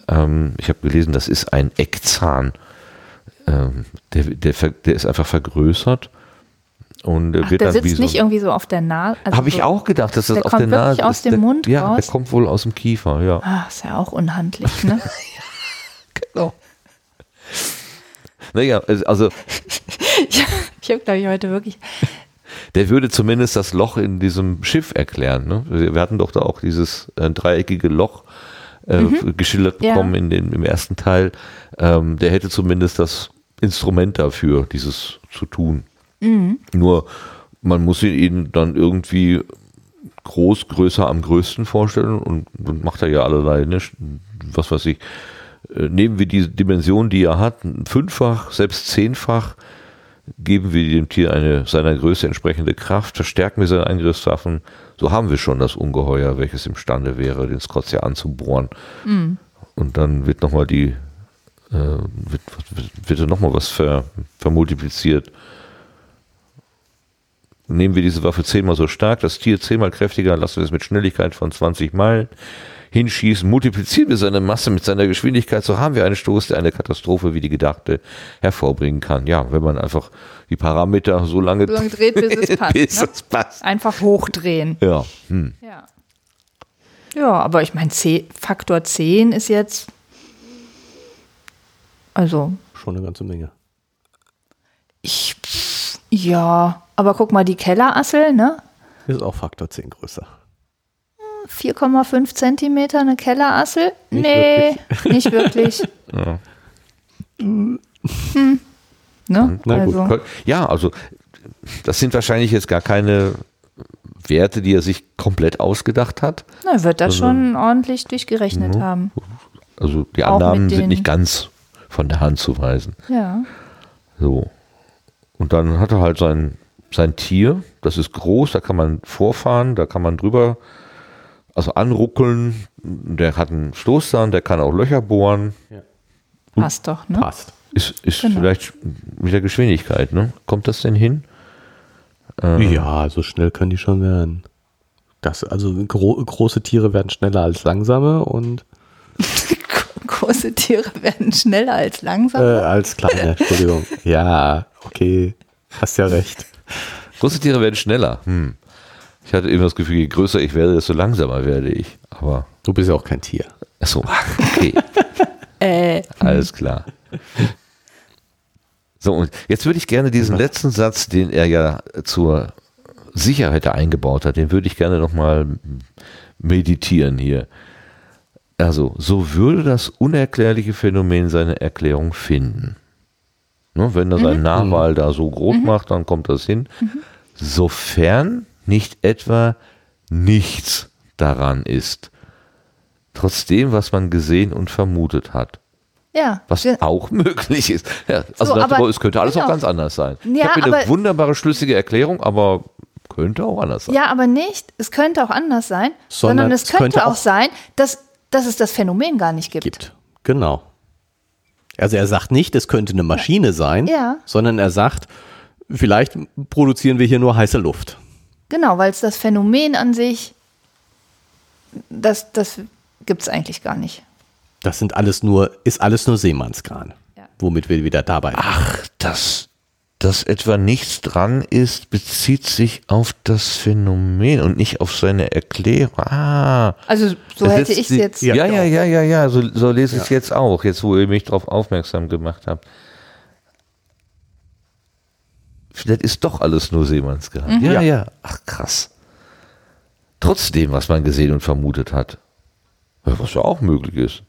Ähm, ich habe gelesen, das ist ein Eckzahn. Ähm, der, der, der ist einfach vergrößert und äh, Ach, wird der sitzt so. nicht irgendwie so auf der Nase. Also Habe ich so, auch gedacht, dass das der auf kommt der Nase wirklich aus ist. dem der, Mund Ja, raus? der kommt wohl aus dem Kiefer, ja. Ah, ist ja auch unhandlich, ne? Genau. Naja, also ich habe, glaube ich, heute wirklich. der würde zumindest das Loch in diesem Schiff erklären. Ne? Wir hatten doch da auch dieses äh, dreieckige Loch äh, geschildert Mhm. Ja. bekommen in den, im ersten Teil. Ähm, der hätte zumindest das Instrument dafür, dieses zu tun. Mhm. Nur man muss ihn dann irgendwie groß, größer am größten vorstellen und dann macht er ja allerlei, ne? was weiß ich, äh, nehmen wir die Dimension, die er hat, fünffach, selbst zehnfach, geben wir dem Tier eine seiner Größe entsprechende Kraft, verstärken wir seine Angriffswaffen, so haben wir schon das Ungeheuer, welches imstande wäre, den Scotia anzubohren. Und dann wird nochmal die, äh, wird, wird, wird nochmal was ver, vermultipliziert. Nehmen wir diese Waffe zehnmal so stark, das Tier zehnmal kräftiger, lassen wir es mit Schnelligkeit von 20 Meilen hinschießen, multiplizieren wir seine Masse mit seiner Geschwindigkeit, so haben wir einen Stoß, der eine Katastrophe wie die gedachte hervorbringen kann. Ja, wenn man einfach die Parameter so lange, So lange dreht, bis es passt, bis ne? es passt. Einfach hochdrehen. Ja, hm. Ja. Ja, aber ich meine, Faktor 10 ist jetzt. Also, Schon eine ganze Menge. ich. Ja, aber guck mal, die Kellerassel, ne? Ist auch Faktor 10 größer. 4,5 Zentimeter eine Kellerassel? Nicht nee, nicht wirklich. Ja. Hm. Ne? Na gut, also, ja, also das sind wahrscheinlich jetzt gar keine Werte, die er sich komplett ausgedacht hat. na, wird das schon ordentlich durchgerechnet haben. Also die Annahmen sind nicht ganz von der Hand zu weisen. Ja. So. Und dann hat er halt sein, sein Tier, das ist groß, da kann man vorfahren, da kann man drüber, also anruckeln. Der hat einen Stoßzahn, der kann auch Löcher bohren. Passt doch, ne? Passt. Ist, ist Genau. vielleicht mit der Geschwindigkeit, ne? Kommt das denn hin? Ja, so schnell können die schon werden. Das, also gro große Tiere werden schneller als langsame und Große Tiere werden schneller als äh, langsam. als kleine, Entschuldigung. Ja, okay. Hast ja recht. Große Tiere werden schneller. Hm. Ich hatte immer das Gefühl, je größer ich werde, desto langsamer werde ich. Aber, Du bist ja auch kein Tier. achso, okay. äh, Alles klar. So, und jetzt würde ich gerne diesen letzten Satz, den er ja zur Sicherheit eingebaut hat, den würde ich gerne nochmal meditieren hier. Also, so würde das unerklärliche Phänomen seine Erklärung finden. Ne, wenn er seinen Nachwahl da so groß macht, dann kommt das hin. Sofern nicht etwa nichts daran ist. Trotzdem, was man gesehen und vermutet hat. ja. Was wir- auch möglich ist. Ja, also So, aber- es könnte alles genau. auch ganz anders sein. ich Ja, habe hier eine aber- wunderbare, schlüssige Erklärung, aber könnte auch anders sein. Ja, aber nicht, es könnte auch anders sein, Sondern sondern, es es könnte, könnte auch, auch- sein, dass, dass es das Phänomen gar nicht gibt. Gibt. Genau. Also er sagt nicht, es könnte eine Maschine sein, Ja. sondern er sagt, vielleicht produzieren wir hier nur heiße Luft. Genau, weil es das Phänomen an sich, das, das gibt es eigentlich gar nicht. Das sind alles nur, ist alles nur Seemannskran. Ja. Womit wir wieder dabei sind. Ach, dass, dass etwa nichts dran ist, bezieht sich auf das Phänomen und nicht auf seine Erklärung. Ah. Also so hätte ich es jetzt. Ja, ja, ja, ja, ja, so, so lese ich es jetzt auch, jetzt wo ihr mich darauf aufmerksam gemacht habt. Vielleicht ist doch alles nur Seemannsgarn. Mhm. Ja, Ja. ja, ach krass. Trotzdem, was man gesehen und vermutet hat. Was ja auch möglich ist.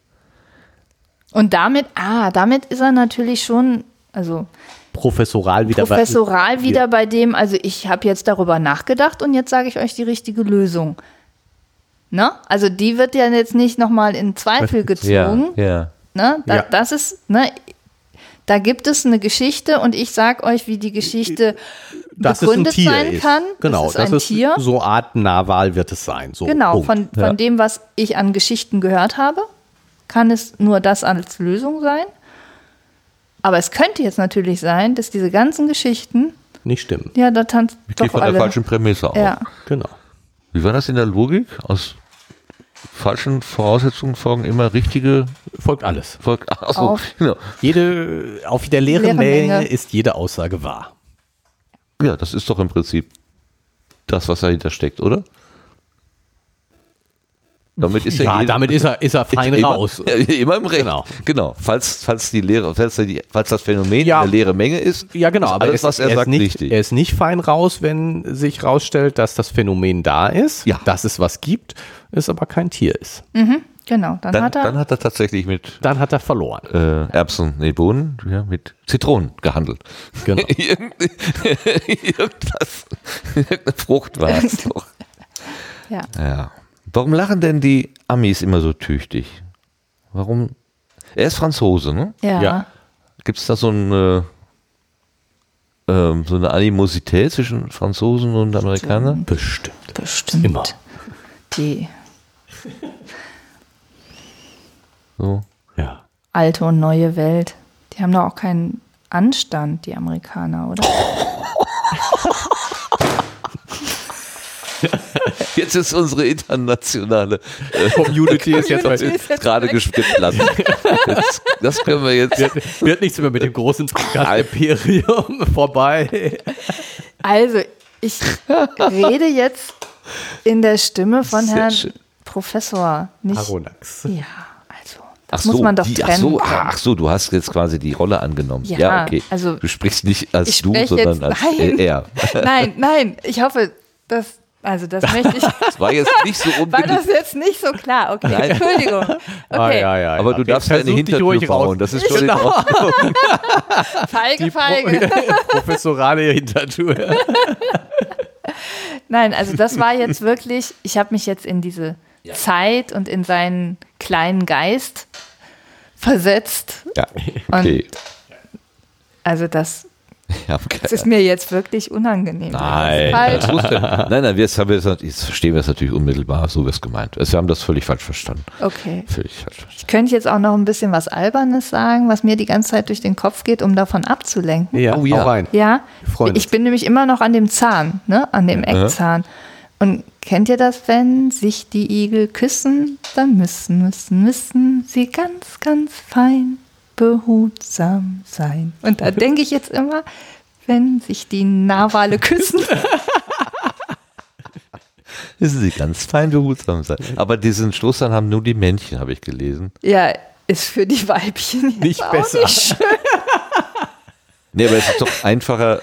Und damit, ah, damit ist er natürlich schon, also Professoral wieder bei- professoral wieder bei dem, also ich habe jetzt darüber nachgedacht und jetzt sage ich euch die richtige Lösung. Ne? Also die wird ja jetzt nicht nochmal in Zweifel gezogen. ja. Ne? Da, Ja. Das ist, ne? Da gibt es eine Geschichte und ich sag euch, wie die Geschichte ein begründet sein ist. kann. Genau, das ist ein ist Tier. so Art Nahwahl wird es sein. So, Genau, Punkt. von, von Ja. dem, was ich an Geschichten gehört habe, kann es nur das als Lösung sein. Aber es könnte jetzt natürlich sein, dass diese ganzen Geschichten, Nicht stimmen. ja, da tanzt Ich gehe von der alle. falschen Prämisse aus. ja. Genau. Wie war das in der Logik? Aus falschen Voraussetzungen folgen immer richtige Folgt alles. Folg Achso, Auf. genau. Jede, auf der leeren Leere Menge Menge. ist jede Aussage wahr. Ja, das ist doch im Prinzip das, was dahinter steckt, oder? Damit ist ja, Ja, jeder- damit ist er, ist er fein immer, raus. Immer im Recht. Genau. Genau. Falls, falls die Lehre, falls, die, falls das Phänomen Ja. eine leere Menge ist, Ja, genau, ist aber alles, er was ist, er, er, sagt, nicht, richtig. er ist nicht fein raus, wenn sich rausstellt, dass das Phänomen da ist, Ja. dass es was gibt, es aber kein Tier ist. Genau, dann, dann, hat er. dann hat er tatsächlich mit Dann hat er verloren. äh, Erbsen, nee, Bohnen, ja, mit Zitronen gehandelt. Genau. Irgend- Irgendwas, irgendeine Frucht war es doch. ja. Ja. Warum lachen denn die Amis immer so tüchtig? Warum? Er ist Franzose, ne? Ja. Ja. Gibt es da so ein, äh, ähm, so eine Animosität zwischen Franzosen und Amerikanern? Bestimmt. Bestimmt. Immer. Die So. Ja. alte und neue Welt. Die haben doch auch keinen Anstand, die Amerikaner, oder? Jetzt ist unsere internationale äh, Community ist jetzt Community heute. ist jetzt gerade geplatzt. Das, das können wir jetzt. Wird, wird nichts mehr mit dem großen Imperium vorbei. Also, ich rede jetzt in der Stimme von Sehr Herrn schön. Professor. Nicht, Aronax. ja, also, das muss man doch die, trennen. Ach so, ah, ach so, du hast jetzt quasi die Rolle angenommen. Ja, Ja, okay. also du sprichst nicht als du, sondern jetzt- als nein. er. Nein, nein, ich hoffe, dass, also das möchte ich, Das war jetzt nicht so war unbedingt. das jetzt nicht so klar. Okay, Nein. Entschuldigung. Okay, Ah, ja, ja, Aber ja. du darfst ja eine Versuch dich Hintertür bauen. raus. Das ist schon in Genau. Ordnung. feige, Die feige. Pro professorale Hintertür. Nein, also das war jetzt wirklich, ich habe mich jetzt in diese Zeit und in seinen kleinen Geist versetzt. Ja, okay. Also das, Ja, das ist mir jetzt wirklich unangenehm. Nein, Falsch. das wusste, nein, nein, jetzt, haben wir es, jetzt verstehen wir es natürlich unmittelbar, so wie es gemeint ist. Wir haben das völlig falsch verstanden. Okay. Völlig falsch verstanden. Ich könnte jetzt auch noch ein bisschen was Albernes sagen, was mir die ganze Zeit durch den Kopf geht, um davon abzulenken. Ja, Oh ja. rein. Ja, Wir freuen ich bin nämlich immer noch an dem Zahn, ne? an dem Eckzahn. Und kennt ihr das, wenn sich die Igel küssen, dann müssen, müssen, müssen sie ganz, ganz fein behutsam sein. Und da denke ich jetzt immer, wenn sich die Narwale küssen, Müssen sie ganz fein behutsam sein. Aber diesen Schluss dann haben nur die Männchen, habe ich gelesen. ja, ist für die Weibchen jetzt Nicht auch besser. nicht schön. Nee, aber es ist doch einfacher,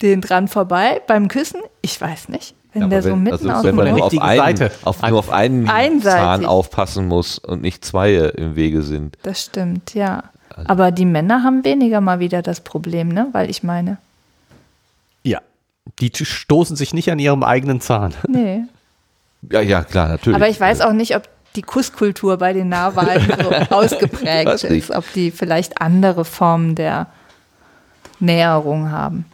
Den dran vorbei beim Küssen, ich weiß nicht. Wenn Ja, der aber so wenn- mitten also aus wenn dem man der nur auf, einen, Seite auf, nur auf einen Einseitig. Zahn aufpassen muss und nicht zwei im Wege sind. Das stimmt, ja. Also Aber die Männer haben weniger mal wieder das Problem, ne? Weil ich meine, Ja. Die stoßen sich nicht an ihrem eigenen Zahn. nee. Ja, ja, klar, natürlich. Aber ich weiß auch nicht, ob die Kusskultur bei den Narwalen so ausgeprägt ist, ob die vielleicht andere Formen der Näherung haben.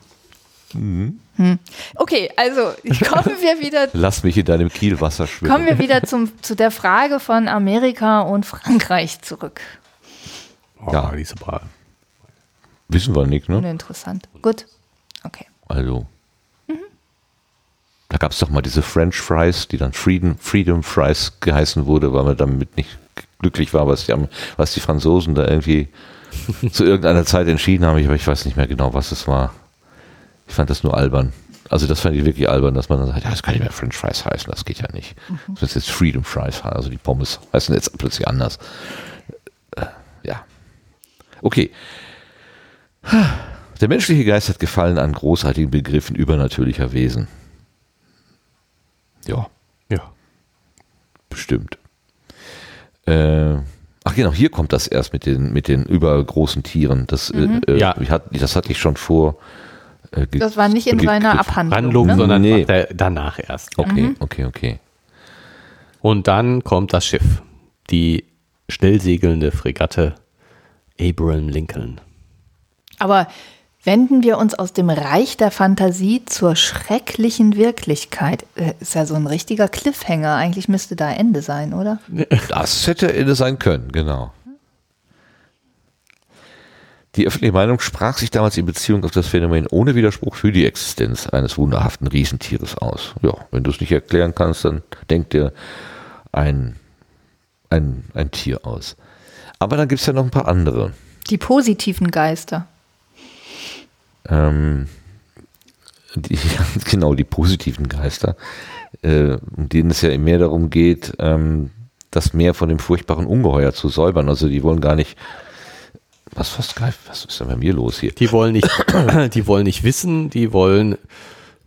Mhm. Hm. Okay, also kommen wir wieder, Lass mich in deinem Kielwasser schwimmen. kommen wir wieder zum, zu der Frage von Amerika und Frankreich zurück. Oh, Ja. diese Bra Wissen wir nicht, ne? Uninteressant. Gut. Okay. Also. Da gab es doch mal diese French Fries, die dann Freedom, Freedom Fries geheißen wurde, weil man damit nicht glücklich war, was die, was die Franzosen da irgendwie zu irgendeiner Zeit entschieden haben. Ich, aber ich weiß nicht mehr genau, was es war. Ich fand das nur albern. Also das fand ich wirklich albern, dass man dann sagt, ja, das kann nicht mehr French Fries heißen, das geht ja nicht. Das ist jetzt Freedom Fries, also die Pommes heißen jetzt plötzlich anders. Okay. Der menschliche Geist hat Gefallen an großartigen Begriffen übernatürlicher Wesen. Ja, Ja. bestimmt. Äh, ach genau, hier kommt das erst mit den, mit den übergroßen Tieren. Das, äh, äh, Ja. ich hat, das hatte ich schon vor. Äh, Das war nicht in seiner. Abhandlung. Handlung, ne? sondern Nee. danach erst. Okay, okay, okay. Und dann kommt das Schiff. Die schnellsegelnde Fregatte Abraham Lincoln. Aber wenden wir uns aus dem Reich der Fantasie zur schrecklichen Wirklichkeit. Äh, Ist ja so ein richtiger Cliffhanger. Eigentlich müsste da Ende sein, oder? Das hätte Ende sein können, genau. Die öffentliche Meinung sprach sich damals in Beziehung auf das Phänomen ohne Widerspruch für die Existenz eines wunderhaften Riesentieres aus. Ja, wenn du es nicht erklären kannst, dann denk dir ein, ein, ein Tier aus. Aber dann gibt es ja noch ein paar andere. Die positiven Geister. Ähm, die, genau, die positiven Geister, äh, um denen es ja mehr darum geht, ähm, das Meer von dem furchtbaren Ungeheuer zu säubern. Also die wollen gar nicht. Was, was, was ist denn bei mir los hier? Die wollen nicht, die wollen nicht wissen, die wollen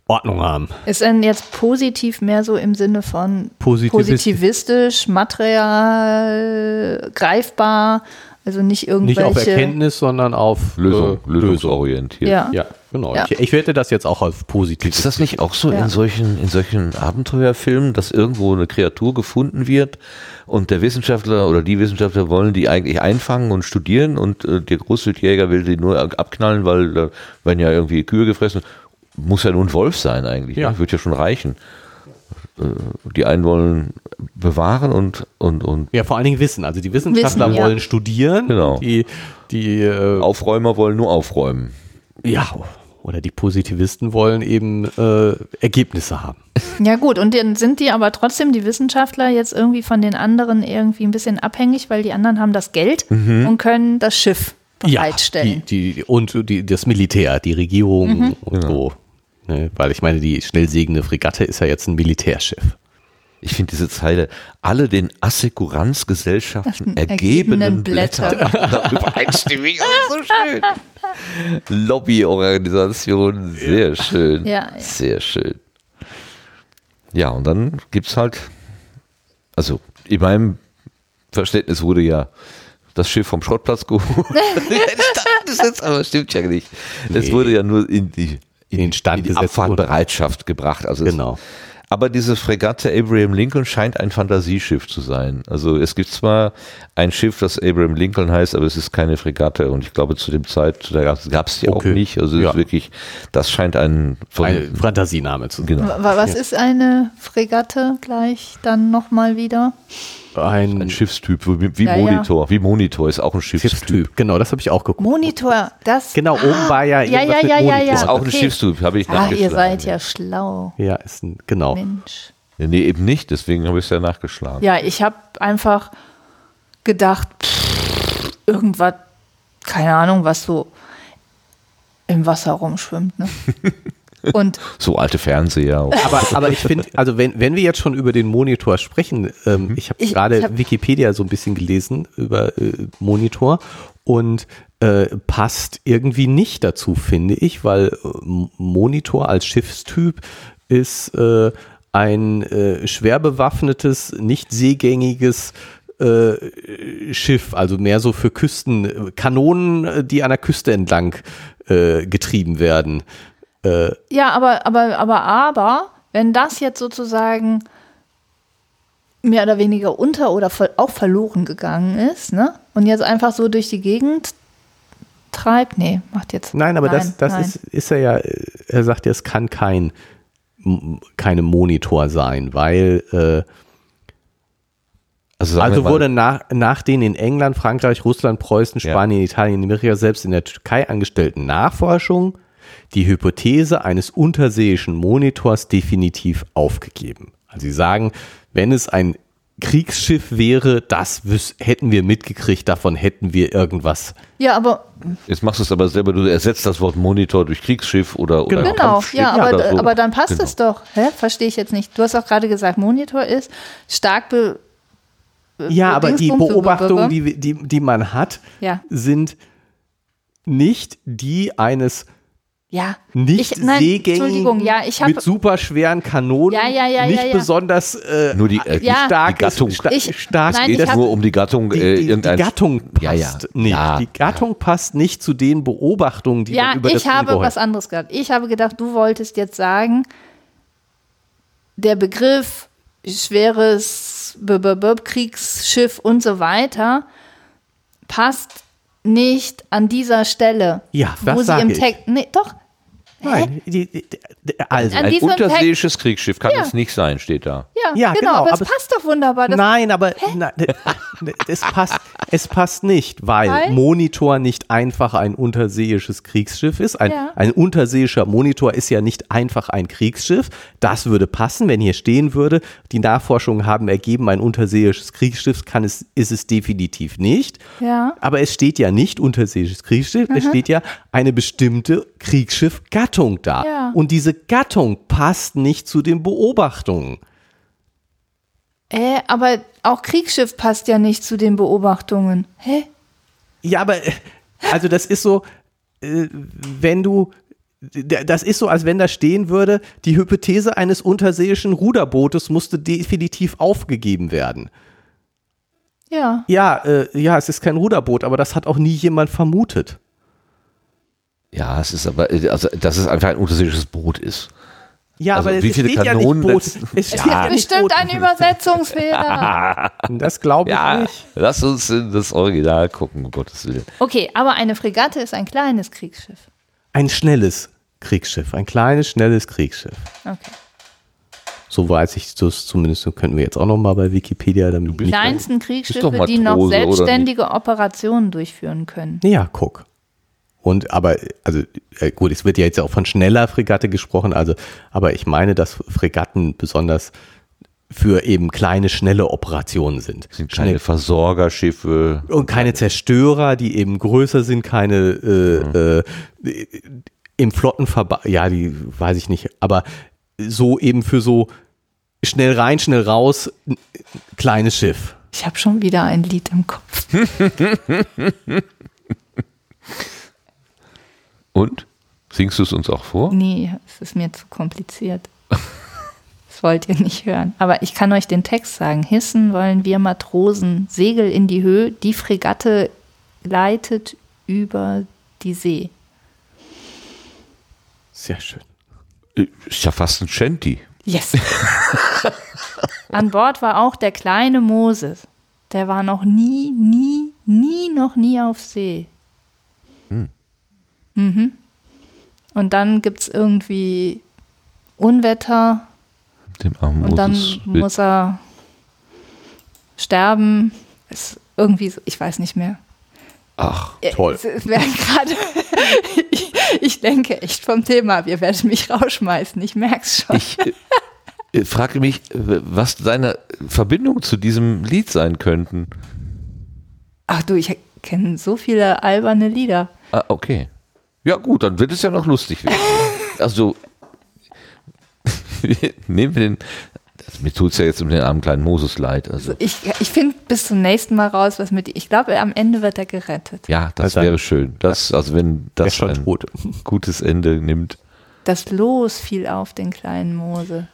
Ordnung haben. Ist denn jetzt positiv mehr so im Sinne von Positivistisch. positivistisch, material, greifbar, Also nicht Nicht irgendwelche. auf Erkenntnis, sondern auf Lösung, äh, lösungsorientiert. Ja. Ja, genau. Ja. Ich, ich werde das jetzt auch auf positiv. Ist das nicht auch so Ja. in solchen, in solchen Abenteuerfilmen, dass irgendwo eine Kreatur gefunden wird und der Wissenschaftler oder die Wissenschaftler wollen die eigentlich einfangen und studieren und äh, der Großwildjäger will die nur abknallen, weil da werden ja irgendwie Kühe gefressen. Muss ja nur ein Wolf sein eigentlich. Ja. Ne? Wird ja schon reichen. Äh, Die einen wollen bewahren und, und, und Ja, vor allen Dingen Wissen. Also die Wissenschaftler Wissen, ja. wollen studieren. Genau. Die, die äh, Aufräumer wollen nur aufräumen. ja, oder die Positivisten wollen eben äh, Ergebnisse haben. Ja gut, und dann sind die aber trotzdem, die Wissenschaftler, jetzt irgendwie von den anderen irgendwie ein bisschen abhängig, weil die anderen haben das Geld und können das Schiff bereitstellen. die, die, und die, das Militär, die Regierung Mhm. und so. Ne? Weil ich meine, die schnell segelnde Fregatte ist ja jetzt ein Militärschiff. Ich finde diese Zeile, alle den Assekuranzgesellschaften ergebenen ergebenen Blätter. Blätter. Übereinstimmig, so schön. Lobbyorganisation, sehr schön. Ja, ja. Sehr schön. Ja, und dann gibt es halt, also in meinem Verständnis wurde ja das Schiff vom Schrottplatz geholt. das ist jetzt aber stimmt ja nicht. Es Nee. wurde ja nur in die, In den Stand in die gesetzt Abfahrtbereitschaft gebracht. Also es- Genau. aber diese Fregatte Abraham Lincoln scheint ein Fantasieschiff zu sein. Also es gibt zwar ein Schiff, das Abraham Lincoln heißt, aber es ist keine Fregatte und ich glaube zu dem Zeit, da gab es die Okay. auch nicht. Also es Ja. ist wirklich, das scheint ein Ein Fantasiename zu sein. genau. Wa- Was ist eine Fregatte gleich dann nochmal wieder? Ein Ein Schiffstyp, wie, wie Ja, ja. Monitor. Wie Monitor ist auch ein Schiffstyp. Schiffstyp. Genau, das habe ich auch geguckt. Monitor, das. Genau, oben war ja ja, ja, ja, ja, Monitor. ja. Ist auch ein okay. Schiffstyp, habe ich Ah, nachgeschlagen. ihr seid ja schlau, Ja, ist ein, genau. Mensch. Ja, nee, eben nicht, deswegen habe ich es ja nachgeschlagen. Ja, ich habe einfach gedacht, pff, irgendwas, keine Ahnung, was so im Wasser rumschwimmt. Ne? Und So alte Fernseher. Aber, aber ich finde, also wenn, wenn wir jetzt schon über den Monitor sprechen, ähm, ich habe gerade hab- Wikipedia so ein bisschen gelesen über äh, Monitor und äh, passt irgendwie nicht dazu, finde ich, weil äh, Monitor als Schiffstyp ist äh, ein äh, schwer bewaffnetes, nicht seegängiges äh, Schiff, also mehr so für Küsten, Kanonen, äh, die an der Küste entlang äh, getrieben werden. Ja, aber, aber, aber, aber, wenn das jetzt sozusagen mehr oder weniger unter oder auch verloren gegangen ist, ne? Und jetzt einfach so durch die Gegend treibt, nee, macht jetzt. Nein, aber nein, das, das nein. ist, ist er ja, äh, er sagt ja, es kann kein, keine Monitor sein, weil, äh, Also, also wurde nach, nach den in England, Frankreich, Russland, Preußen, Ja. Spanien, Italien, Amerika, selbst in der Türkei angestellten Nachforschung die Hypothese eines unterseeischen Monitors definitiv aufgegeben. Also sie sagen, wenn es ein Kriegsschiff wäre, das hätten wir mitgekriegt, davon hätten wir irgendwas Ja, aber Jetzt machst du es aber selber, du ersetzt das Wort Monitor durch Kriegsschiff oder, oder Genau. Genau, Kampfschiff ja, aber, oder so. aber dann passt Genau. es doch. Hä? Verstehe ich jetzt nicht. Du hast auch gerade gesagt, Monitor ist stark be Ja, aber die Beobachtungen, die, die, die man hat, Ja. sind nicht die eines Ja. nicht ich, nein, Entschuldigung, ja, ich habe mit superschweren Kanonen, Ja, ja, ja, nicht ja, ja. besonders äh, Nur die, äh, Ja. stark die Gattung. sta Ich- stark nein, Geht ich es hab- nur um die Gattung die, äh, die, die Gattung passt Ja, ja. nicht. Ja. Die Gattung passt nicht zu den Beobachtungen, die Ja, man über das ich habe was anderes gehabt. Ich habe gedacht, du wolltest jetzt sagen, der Begriff schweres B -B -B Kriegsschiff und so weiter passt nicht an dieser Stelle. Ja, wo sie im. Text. Nee, doch. Nein, die, die, die, also An Ein unterseeisches Kriegsschiff kann Ja. es nicht sein, steht da. Ja, Ja, genau, genau, aber, aber es passt doch wunderbar. Das Nein, aber na, es, passt, es passt nicht, weil, Weil? Monitor nicht einfach ein unterseeisches Kriegsschiff ist. Ein, Ja. ein unterseeischer Monitor ist ja nicht einfach ein Kriegsschiff. Das würde passen, wenn hier stehen würde, die Nachforschungen haben ergeben, ein unterseeisches Kriegsschiff kann es, ist es definitiv nicht. Ja. Aber es steht ja nicht unterseeisches Kriegsschiff, es steht ja eine bestimmte Kriegsschiffgattung da. Ja. Und diese Gattung passt nicht zu den Beobachtungen. Äh, aber auch Kriegsschiff passt ja nicht zu den Beobachtungen. Hä? Ja, aber äh, also das ist so, äh, wenn du, das ist so, als wenn da stehen würde, die Hypothese eines unterseeischen Ruderbootes musste definitiv aufgegeben werden. Ja. Ja, äh, ja, es ist kein Ruderboot, aber das hat auch nie jemand vermutet. Ja, es ist aber, also, dass es einfach ein unterirdisches Boot ist. Ja, Also, aber wie es viele steht Kanonen ja nicht Boot. Es steht Ja, ja bestimmt Boot. ein Übersetzungsfehler. Das glaube ich Ja, nicht. lass uns in das Original gucken, um Gottes Willen. Okay, aber eine Fregatte ist ein kleines Kriegsschiff. Ein schnelles Kriegsschiff, ein kleines, schnelles Kriegsschiff. Okay. So weiß ich das zumindest, so könnten wir jetzt auch noch mal bei Wikipedia damit Die kleinsten Kriegsschiffe, die noch selbstständige Operationen durchführen können. Ja, guck. Und aber, also äh, gut, es wird ja jetzt auch von schneller Fregatte gesprochen, also, aber ich meine, dass Fregatten besonders für eben kleine, schnelle Operationen sind. Sind keine Versorgerschiffe. Und keine Zerstörer, die eben größer sind, keine äh, äh, im Flottenverband, ja, die weiß ich nicht, aber so eben für so schnell rein, schnell raus, kleines Schiff. Ich habe schon wieder ein Lied im Kopf. Und? Singst du es uns auch vor? Nee, es ist mir zu kompliziert. Das wollt ihr nicht hören. Aber ich kann euch den Text sagen. Hissen wollen wir Matrosen, Segel in die Höhe, die Fregatte leitet über die See. Sehr schön. Ist ja fast ein Shanty. Yes. An Bord war auch der kleine Moses. Der war noch nie, nie, nie, noch nie auf See. Mhm. Und dann gibt es irgendwie Unwetter Dem armen und dann muss er sterben. Ist irgendwie so, ich weiß nicht mehr. Ach, Toll. Es, wäre gerade, ich, ich denke echt vom Thema, wir werden mich rausschmeißen, ich merk's schon. ich äh, frage mich, was deine Verbindung zu diesem Lied sein könnten. Ach du, ich kenne so viele alberne Lieder. Ah, okay. Ja, gut, dann wird es ja noch lustig werden. Also, nehmen wir den. Also, mir tut es ja jetzt um den armen kleinen Moses leid. Also, Ich, ich finde bis zum nächsten Mal raus, was mit. Ich glaube, am Ende wird er gerettet. ja, das Also, wäre schön. Das, also, wenn das ein tot. gutes Ende nimmt. Das Los fiel auf den kleinen Mose.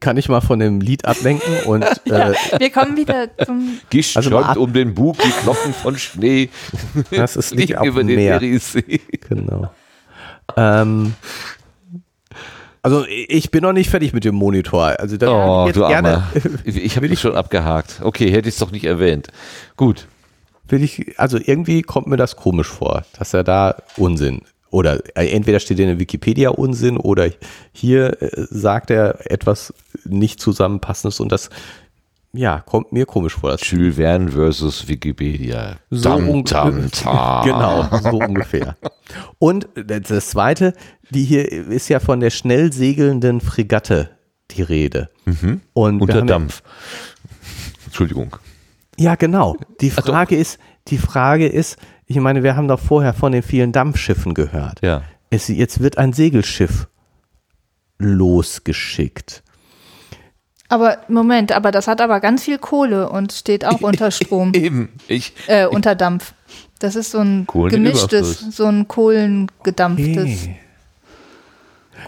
Kann ich mal von dem Lied ablenken und äh, Wir kommen wieder zum. Gischt Also um den Bug die Knochen von Schnee. das ist nicht über den Meer. Genau. Ähm, also ich bin noch nicht fertig mit dem Monitor. Also da Oh, jetzt du gerne Armer. Ich habe dich schon abgehakt. Okay, hätte ich es doch nicht erwähnt. Gut. will ich, also irgendwie kommt mir das komisch vor, dass er da Unsinn oder äh, entweder steht in der Wikipedia Unsinn oder hier äh, sagt er etwas nicht zusammenpassendes und das ja kommt mir komisch vor. Das Jules Verne versus Wikipedia. So Dam, dam. Genau, so ungefähr. Und das zweite, die hier ist ja von der schnell segelnden Fregatte die Rede. Und wir Unter haben ja- Dampf. Entschuldigung. Ja, genau. Die Frage ist, die Frage ist, ich meine, wir haben doch vorher von den vielen Dampfschiffen gehört. Ja. Es, jetzt wird ein Segelschiff losgeschickt. Aber Moment, aber das hat aber ganz viel Kohle und steht auch unter Strom, Eben. Ich, äh, unter Dampf. Das ist so ein gemischtes, so ein kohlengedampftes, Ja,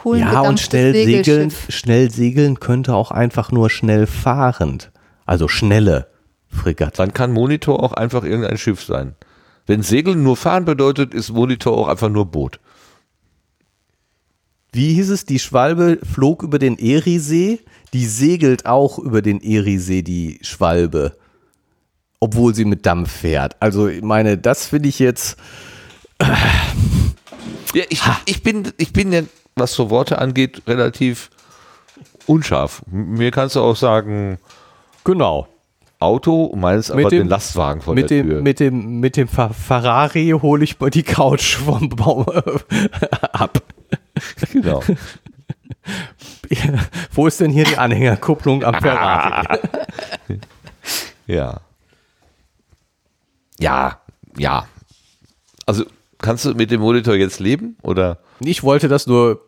kohlengedampftes und schnell segeln, schnell segeln könnte auch einfach nur schnell fahrend. Also schnelle Fregatte. dann kann Monitor auch einfach irgendein Schiff sein. Wenn Segeln nur fahren bedeutet, ist Monitor auch einfach nur Boot. Wie hieß es? Die Schwalbe flog über den Eriesee. Die segelt auch über den Eriesee, die Schwalbe. Obwohl sie mit Dampf fährt. Also, ich meine, das finde ich jetzt. Ja, ich, ich, bin, ich bin ja, was so Worte angeht, relativ unscharf. Mir kannst du auch sagen, Genau. Auto, meinst aber Mit dem- den Lastwagen vor Mit der dem, Tür. mit dem, mit dem Fer- Ferrari hole ich mal die Couch vom Baum ab. genau. Wo ist denn hier die Anhängerkupplung am Ferrari? Ja. Ja, ja. Also kannst du mit dem Monitor jetzt leben oder? Ich wollte das nur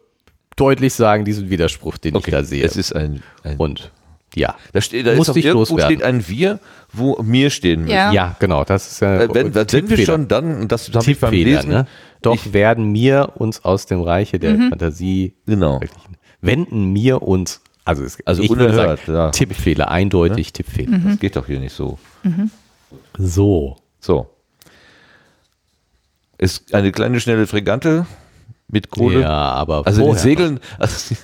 deutlich sagen, diesen Widerspruch, den ich da sehe. Es ist ein, ein Und ja. da steht, da ist auch ich irgendwo loswerden. steht ein Wir, wo mir stehen müssen. Ja. Ja, genau. Das ist ja. Äh, wenn, wenn wir schon dann, und das habe ich beim Tippfehler, Lesen, ne? Doch ich, werden mir uns aus dem Reiche der Mhm. Fantasie genau. wenden mir uns Also, es, Also ich würde unerhört, sagen, ja. Tippfehler, eindeutig Tippfehler. Das geht doch hier nicht so. So. So. Ist eine kleine, schnelle Fregatte mit Kohle. Ja, aber Also vorher segeln, also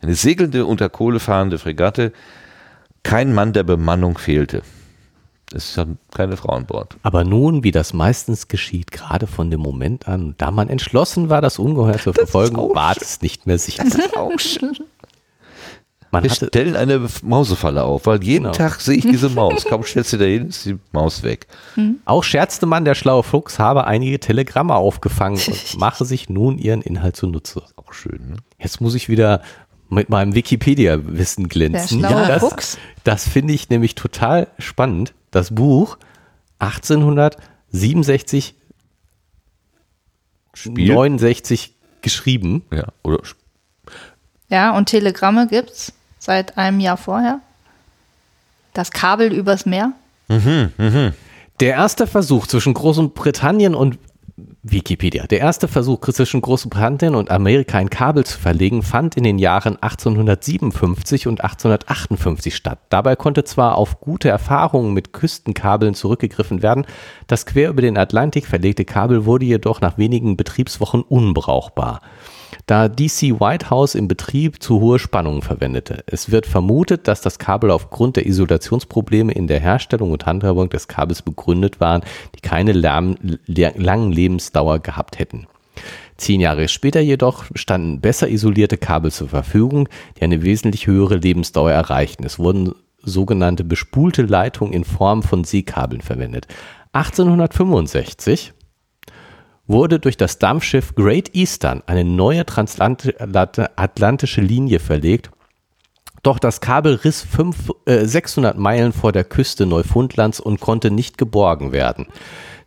eine segelnde, unter Kohle fahrende Fregatte. Kein Mann der Bemannung fehlte. Es haben keine Frau an Bord. Aber nun, wie das meistens geschieht, gerade von dem Moment an, da man entschlossen war, das Ungeheuer zu verfolgen, war es nicht mehr sicher. Auch schön. Man Wir hatte, stellen eine Mausefalle auf, weil jeden Genau. Tag sehe ich diese Maus. Kaum stellst du da hin, ist die Maus weg. auch scherzte man, der schlaue Fuchs habe einige Telegramme aufgefangen und mache sich nun ihren Inhalt zunutze. Auch schön, ne? Jetzt muss ich wieder mit meinem Wikipedia-Wissen glänzen. Der schlaue das Fuchs. das finde ich nämlich total spannend. Das Buch 1867, Spiel? 69 geschrieben. Ja, oder Ja, und Telegramme gibt's seit einem Jahr vorher. Das Kabel übers Meer. Der erste Versuch zwischen Großbritannien und Wikipedia. Der erste Versuch zwischen Großbritannien und Amerika ein Kabel zu verlegen fand in den Jahren 1857 und 1858 statt. Dabei konnte zwar auf gute Erfahrungen mit Küstenkabeln zurückgegriffen werden, das quer über den Atlantik verlegte Kabel wurde jedoch nach wenigen Betriebswochen unbrauchbar da DC Whitehouse im Betrieb zu hohe Spannungen verwendete. Es wird vermutet, dass das Kabel aufgrund der Isolationsprobleme in der Herstellung und Handhabung des Kabels begründet waren, die keine langen Lebensdauer gehabt hätten. Zehn Jahre später jedoch standen besser isolierte Kabel zur Verfügung, die eine wesentlich höhere Lebensdauer erreichten. Es wurden sogenannte bespulte Leitungen in Form von Seekabeln verwendet. 1865 wurde durch das Dampfschiff Great Eastern eine neue transatlantische Linie verlegt. Doch das Kabel riss fünf, äh, 600 Meilen vor der Küste Neufundlands und konnte nicht geborgen werden.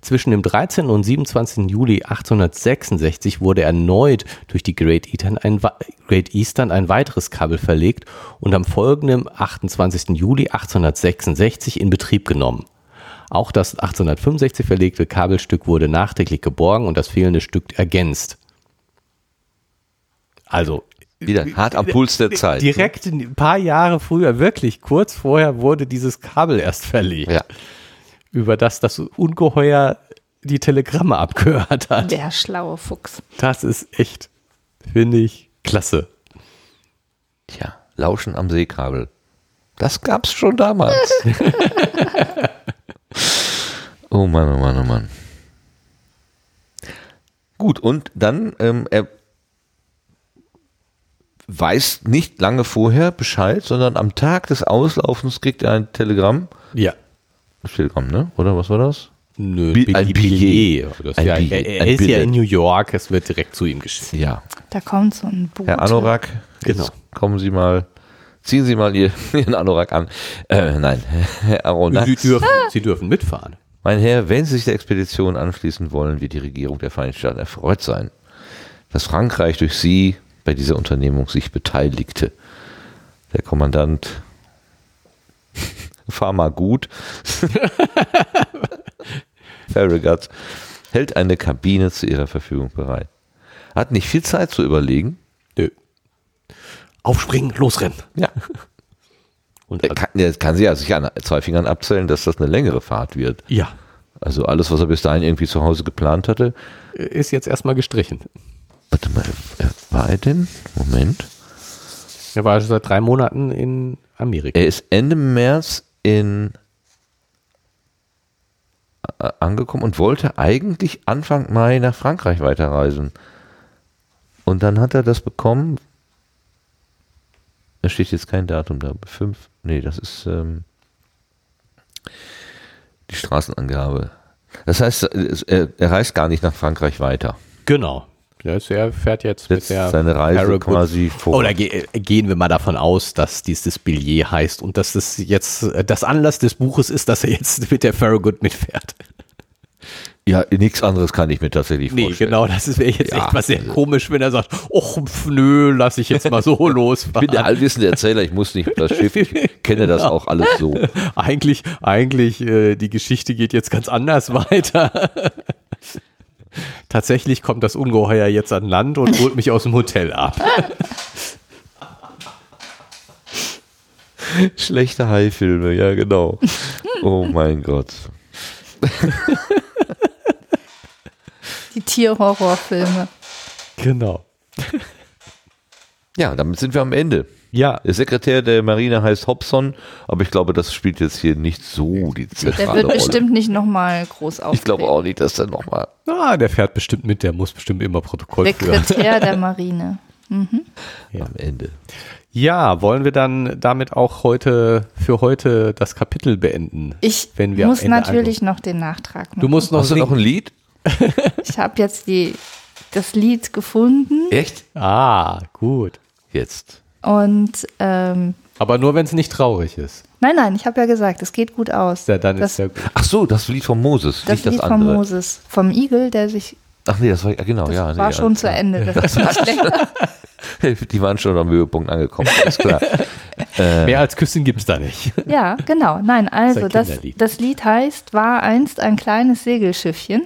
Zwischen dem 13. und 27. Juli 1866 wurde erneut durch die Great Eastern, ein, Great Eastern ein weiteres Kabel verlegt und am folgenden 28. Juli 1866 in Betrieb genommen. Auch das 1865 verlegte Kabelstück wurde nachträglich geborgen und das fehlende Stück ergänzt. Also wieder hart am Puls der Zeit. direkt ein paar Jahre früher, wirklich kurz vorher, wurde dieses Kabel erst verlegt, Ja. über das das Ungeheuer die Telegramme abgehört hat. Der schlaue Fuchs. Das ist echt, finde ich, klasse. Tja, Lauschen am Seekabel. Das gab's schon damals. oh Mann, oh Mann, oh Mann. Gut, und dann, ähm, er weiß nicht lange vorher Bescheid, sondern am Tag des Auslaufens kriegt er ein Telegramm. Ja. Das Telegramm, ne? Oder was war das? Nö, Bi- ein Billet. Ja, er er ein ist ja Billet. in New York, es wird direkt zu ihm geschickt. Ja. Da kommt so ein Boot. Herr Anorak, Genau. kommen Sie mal, ziehen Sie mal Ihr- Ihren Anorak an. Äh, nein, Herr Aronak. Sie dürfen, Sie dürfen mitfahren. Mein Herr, wenn Sie sich der Expedition anschließen wollen, wird die Regierung der Vereinigten Staaten erfreut sein, dass Frankreich durch Sie bei dieser Unternehmung sich beteiligte. Der Kommandant, fahr mal gut, Farragut, hält eine Kabine zu Ihrer Verfügung bereit. Hat nicht viel Zeit zu überlegen. Nö. Aufspringen, losrennen. Ja. Und Der kann, der kann sie ja sich an zwei Fingern abzählen, dass das eine längere Fahrt wird. ja, Also alles, was er bis dahin irgendwie zu Hause geplant hatte. ist jetzt erstmal gestrichen. Warte mal, äh, war er denn? Moment. Er war seit drei Monaten in Amerika. Er ist Ende März in äh, angekommen und wollte eigentlich Anfang Mai nach Frankreich weiterreisen. Und dann hat er das bekommen. Da steht jetzt kein Datum da. Fünf. Nee, das ist ähm, die Straßenangabe. Das heißt, er, er reist gar nicht nach Frankreich weiter. Genau. Er fährt jetzt mit der seine Reise Farragut- quasi vor. Oder ge äh, gehen wir mal davon aus, dass dieses Billet heißt und dass das jetzt äh, das Anlass des Buches ist, dass er jetzt mit der Farragut mitfährt. Ja, nichts anderes kann ich mir tatsächlich Nee, vorstellen. genau, das wäre jetzt Ja. echt was sehr komisch, wenn er sagt, och, nö, lass ich jetzt mal so Ich bin der losfahren. allwissende Erzähler, ich muss nicht das Schiff, ich kenne das Genau. auch alles so. Eigentlich, eigentlich, äh, die Geschichte geht jetzt ganz anders weiter. Tatsächlich kommt das Ungeheuer jetzt an Land und holt mich aus dem Hotel ab. Schlechte Haifilme, ja genau. Oh mein Gott. Die Tierhorrorfilme. Genau. Ja, damit sind wir am Ende. Ja, Der Sekretär der Marine heißt Hobson, aber ich glaube, das spielt jetzt hier nicht so die Der zentrale wird Rolle. bestimmt nicht nochmal groß auftreten. ich glaube auch nicht, dass er nochmal. ah, der fährt bestimmt mit, der muss bestimmt immer Protokoll führen. Sekretär der Marine. Ja. am Ende. Ja, wollen wir dann damit auch heute für heute das Kapitel beenden? Ich Wenn wir am muss natürlich noch den Nachtrag machen. Du musst noch Hast du noch ein. Lied? Ich habe jetzt die, das Lied gefunden Echt? Ah, gut. Jetzt. und ähm, Aber nur wenn es nicht traurig ist. nein, nein, ich habe ja gesagt, es geht gut aus. Ja, dann das ist ja gut. Ach so, das Lied von Moses, das nicht das Lied von andere. Moses, vom Igel, der sich, Ach nee, das war ja genau, das ja. war nee, schon alles zu Ende. Das klar. Die waren schon am Höhepunkt angekommen, alles klar. Mehr als Küssen gibt's da nicht. Ja, genau. Nein, also das, Kinderlied. das Lied heißt, war einst ein kleines Segelschiffchen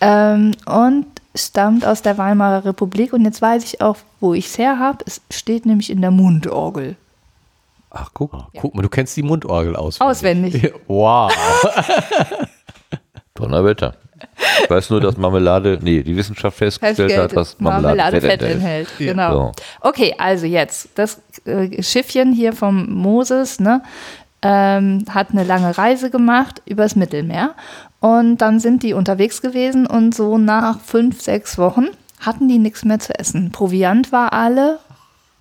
ähm, und stammt aus der Weimarer Republik. Und jetzt weiß ich auch, wo ich es her habe. Es steht nämlich in der Mundorgel. Ach, guck. Ah, Guck mal, du kennst die Mundorgel auswendig. Auswendig. Wow. Donnerwetter. Ich weiß nur, dass Marmelade, nee, die Wissenschaft festgestellt hat, dass Marmelade, Marmelade Fett Fett enthält. enthält. Genau. So. Okay, also jetzt, das äh, Schiffchen hier vom Moses, ne, ähm, hat eine lange Reise gemacht übers Mittelmeer. Und dann sind die unterwegs gewesen und so nach fünf, sechs Wochen hatten die nichts mehr zu essen. Proviant war alle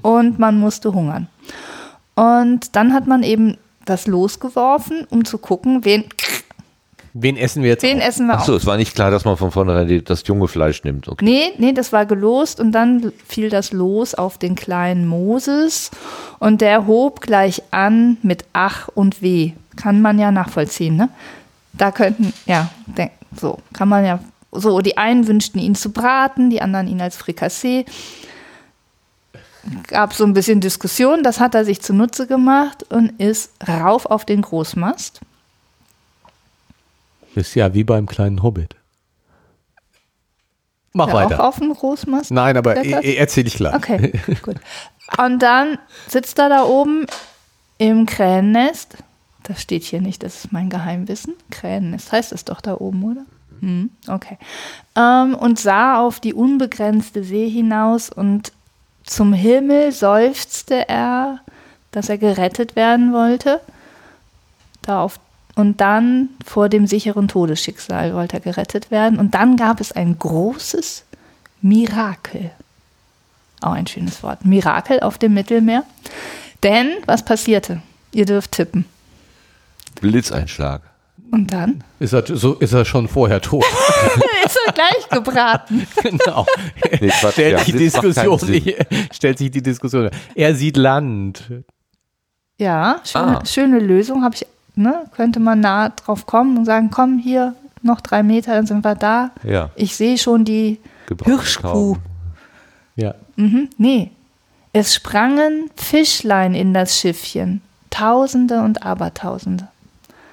und man musste hungern. Und dann hat man eben das losgeworfen, um zu gucken, wen, Wen essen wir jetzt? wen auf? essen wir Ach so, es war nicht klar, dass man von vornherein das junge Fleisch nimmt. Okay. Nee, nee, das war gelost und dann fiel das Los auf den kleinen Moses und der hob gleich an mit Ach und Weh. Kann man ja nachvollziehen, ne? Da könnten, ja, denk, so, kann man ja, so, die einen wünschten ihn zu braten, die anderen ihn als Frikassee. Gab so ein bisschen Diskussion, das hat er sich zunutze gemacht und ist rauf auf den Großmast. Ist ja wie beim kleinen Hobbit. Mach Ja, weiter. Auch auf dem Großmast. Nein, aber e- e- erzähl ich gleich. Okay, gut. Und dann sitzt er da oben im Krähennest. Das steht hier nicht, das ist mein Geheimwissen. Krähennest heißt es doch da oben, oder? Hm, okay. Ähm, und sah auf die unbegrenzte See hinaus und zum Himmel seufzte er, dass er gerettet werden wollte. Da auf, und dann vor dem sicheren Todesschicksal wollte er gerettet werden. Und dann gab es ein großes Mirakel. Auch ein schönes Wort. Mirakel auf dem Mittelmeer. Denn was passierte? Ihr dürft tippen. Blitzeinschlag. Und dann Ist er, so ist er schon vorher tot. ist er gleich gebraten. genau. Nee, Quatsch, stellt, ja, die Diskussion, Sinn. stellt sich die Diskussion. Er sieht Land. Ja, schöne, Ah. schöne Lösung. Habe ich, ne, könnte man nah drauf kommen und sagen, komm hier noch drei Meter, dann sind wir da. Ja. Ich sehe schon die Hirschkuh. Ja. Mhm, nee. Es sprangen Fischlein in das Schiffchen. Tausende und Abertausende.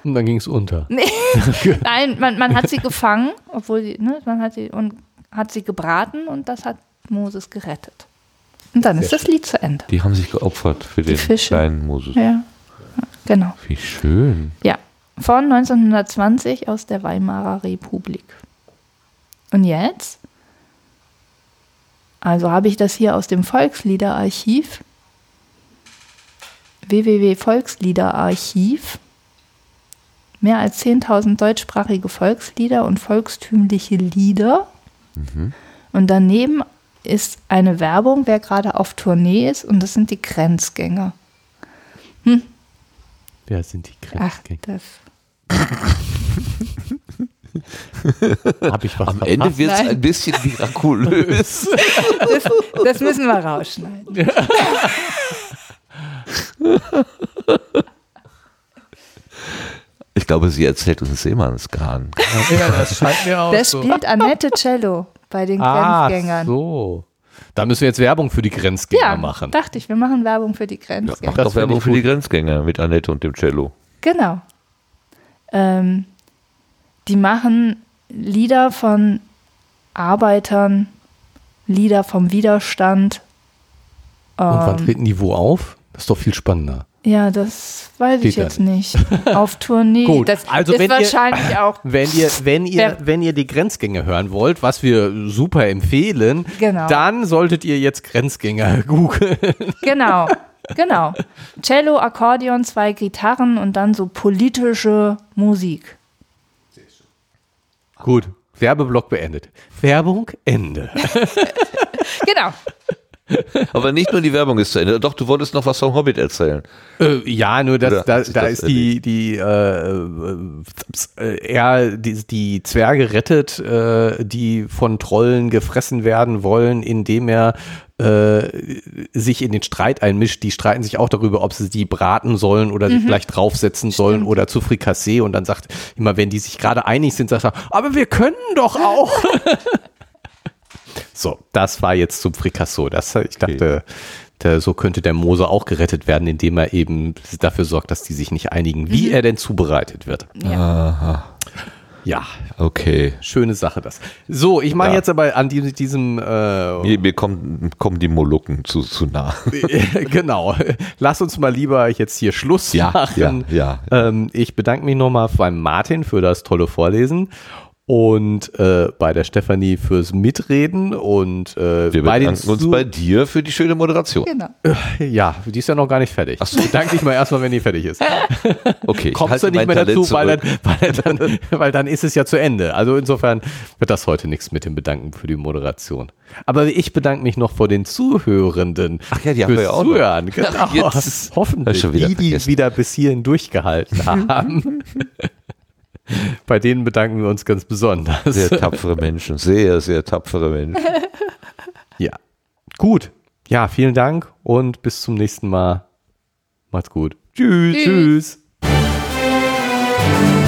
Und dann ging es unter. Nein, man, man hat sie gefangen, obwohl sie, ne, man hat sie und hat sie gebraten und das hat Moses gerettet. Und dann ist das Lied zu Ende. Die haben sich geopfert für den Fische. kleinen Moses. Ja, genau. Wie schön. Ja, von 1920 aus der Weimarer Republik. Und jetzt? Also habe ich das hier aus dem Volksliederarchiv. www.volksliederarchiv. Mehr als 10.000 deutschsprachige Volkslieder und volkstümliche Lieder. Und daneben ist eine Werbung, wer gerade auf Tournee ist, und das sind die Grenzgänger. Wer sind die Ach, Grenzgänger? das. Hab ich was Am verpasst? Ende wird es ein bisschen mirakulös. Das, das müssen wir rausschneiden. Ich glaube, sie erzählt uns Seemannsgarn. Ja, das scheint mir auch Der so. spielt Annette Cello bei den Ah, Grenzgängern. so. Da müssen wir jetzt Werbung für die Grenzgänger Ja, machen. dachte ich, wir machen Werbung für die Grenzgänger. Macht Das doch Werbung für die. Grenzgänger mit Annette und dem Cello. Genau. Ähm, die machen Lieder von Arbeitern, Lieder vom Widerstand. Und wann Ähm, treten die wo auf? Das ist doch viel spannender. Ja, das weiß ich Steht da jetzt nicht. Auf Tournee. Gut, das also ist wenn ihr- wahrscheinlich auch. Wenn ihr, wenn ihr, wenn ihr die Grenzgänger hören wollt, was wir super empfehlen, Genau. dann solltet ihr jetzt Grenzgänger googeln. Genau, genau. Cello, Akkordeon, zwei Gitarren und dann so politische Musik. Gut, Werbeblock beendet. Werbung Ende. Genau. Aber nicht nur die Werbung ist zu Ende. Doch, du wolltest noch was vom Hobbit erzählen. Äh, ja, nur das, da, da das ist die, die, äh, äh, er, die, die Zwerge rettet, äh, die von Trollen gefressen werden wollen, indem er äh, sich in den Streit einmischt. Die streiten sich auch darüber, ob sie die braten sollen oder sich vielleicht draufsetzen sollen oder zu Frikassee. Und dann sagt immer, wenn die sich gerade einig sind, sagt er, aber wir können doch auch. so, das war jetzt zum Frikasso. Das, ich dachte, der, so könnte der Mose auch gerettet werden, indem er eben dafür sorgt, dass die sich nicht einigen, wie er denn zubereitet wird. Ja. Ja, Okay. schöne Sache das. So, ich mache Ja. jetzt aber an diesem, diesem äh, Mir, mir kommen, kommen die Molukken zu, zu nah. genau. Lass uns mal lieber jetzt hier Schluss Ja, machen. ja, Ähm, ich bedanke mich nochmal beim Martin für das tolle Vorlesen und äh, bei der Stefanie fürs Mitreden und äh, Wir bei den bedanken uns bei dir für die schöne Moderation. Genau. Ja, die ist ja noch gar nicht fertig. Ach so. Bedank dich mal erstmal, wenn die fertig ist. Okay, ich Kommst du nicht mein mehr Talent dazu, weil dann, weil, dann, weil dann ist es ja zu Ende. Also insofern wird das heute nichts mit dem Bedanken für die Moderation. Aber ich bedanke mich noch vor den Zuhörenden. Ach ja, die haben fürs wir ja auch noch. Zuhören. Genau. Ach, jetzt. Hoffentlich, wieder die, die wieder bis hierhin durchgehalten haben. Bei denen bedanken wir uns ganz besonders. Sehr tapfere Menschen, sehr, sehr tapfere Menschen. Ja. Gut. Ja, vielen Dank und bis zum nächsten Mal. Macht's gut. Tschüss. Tschüss. Tschüss.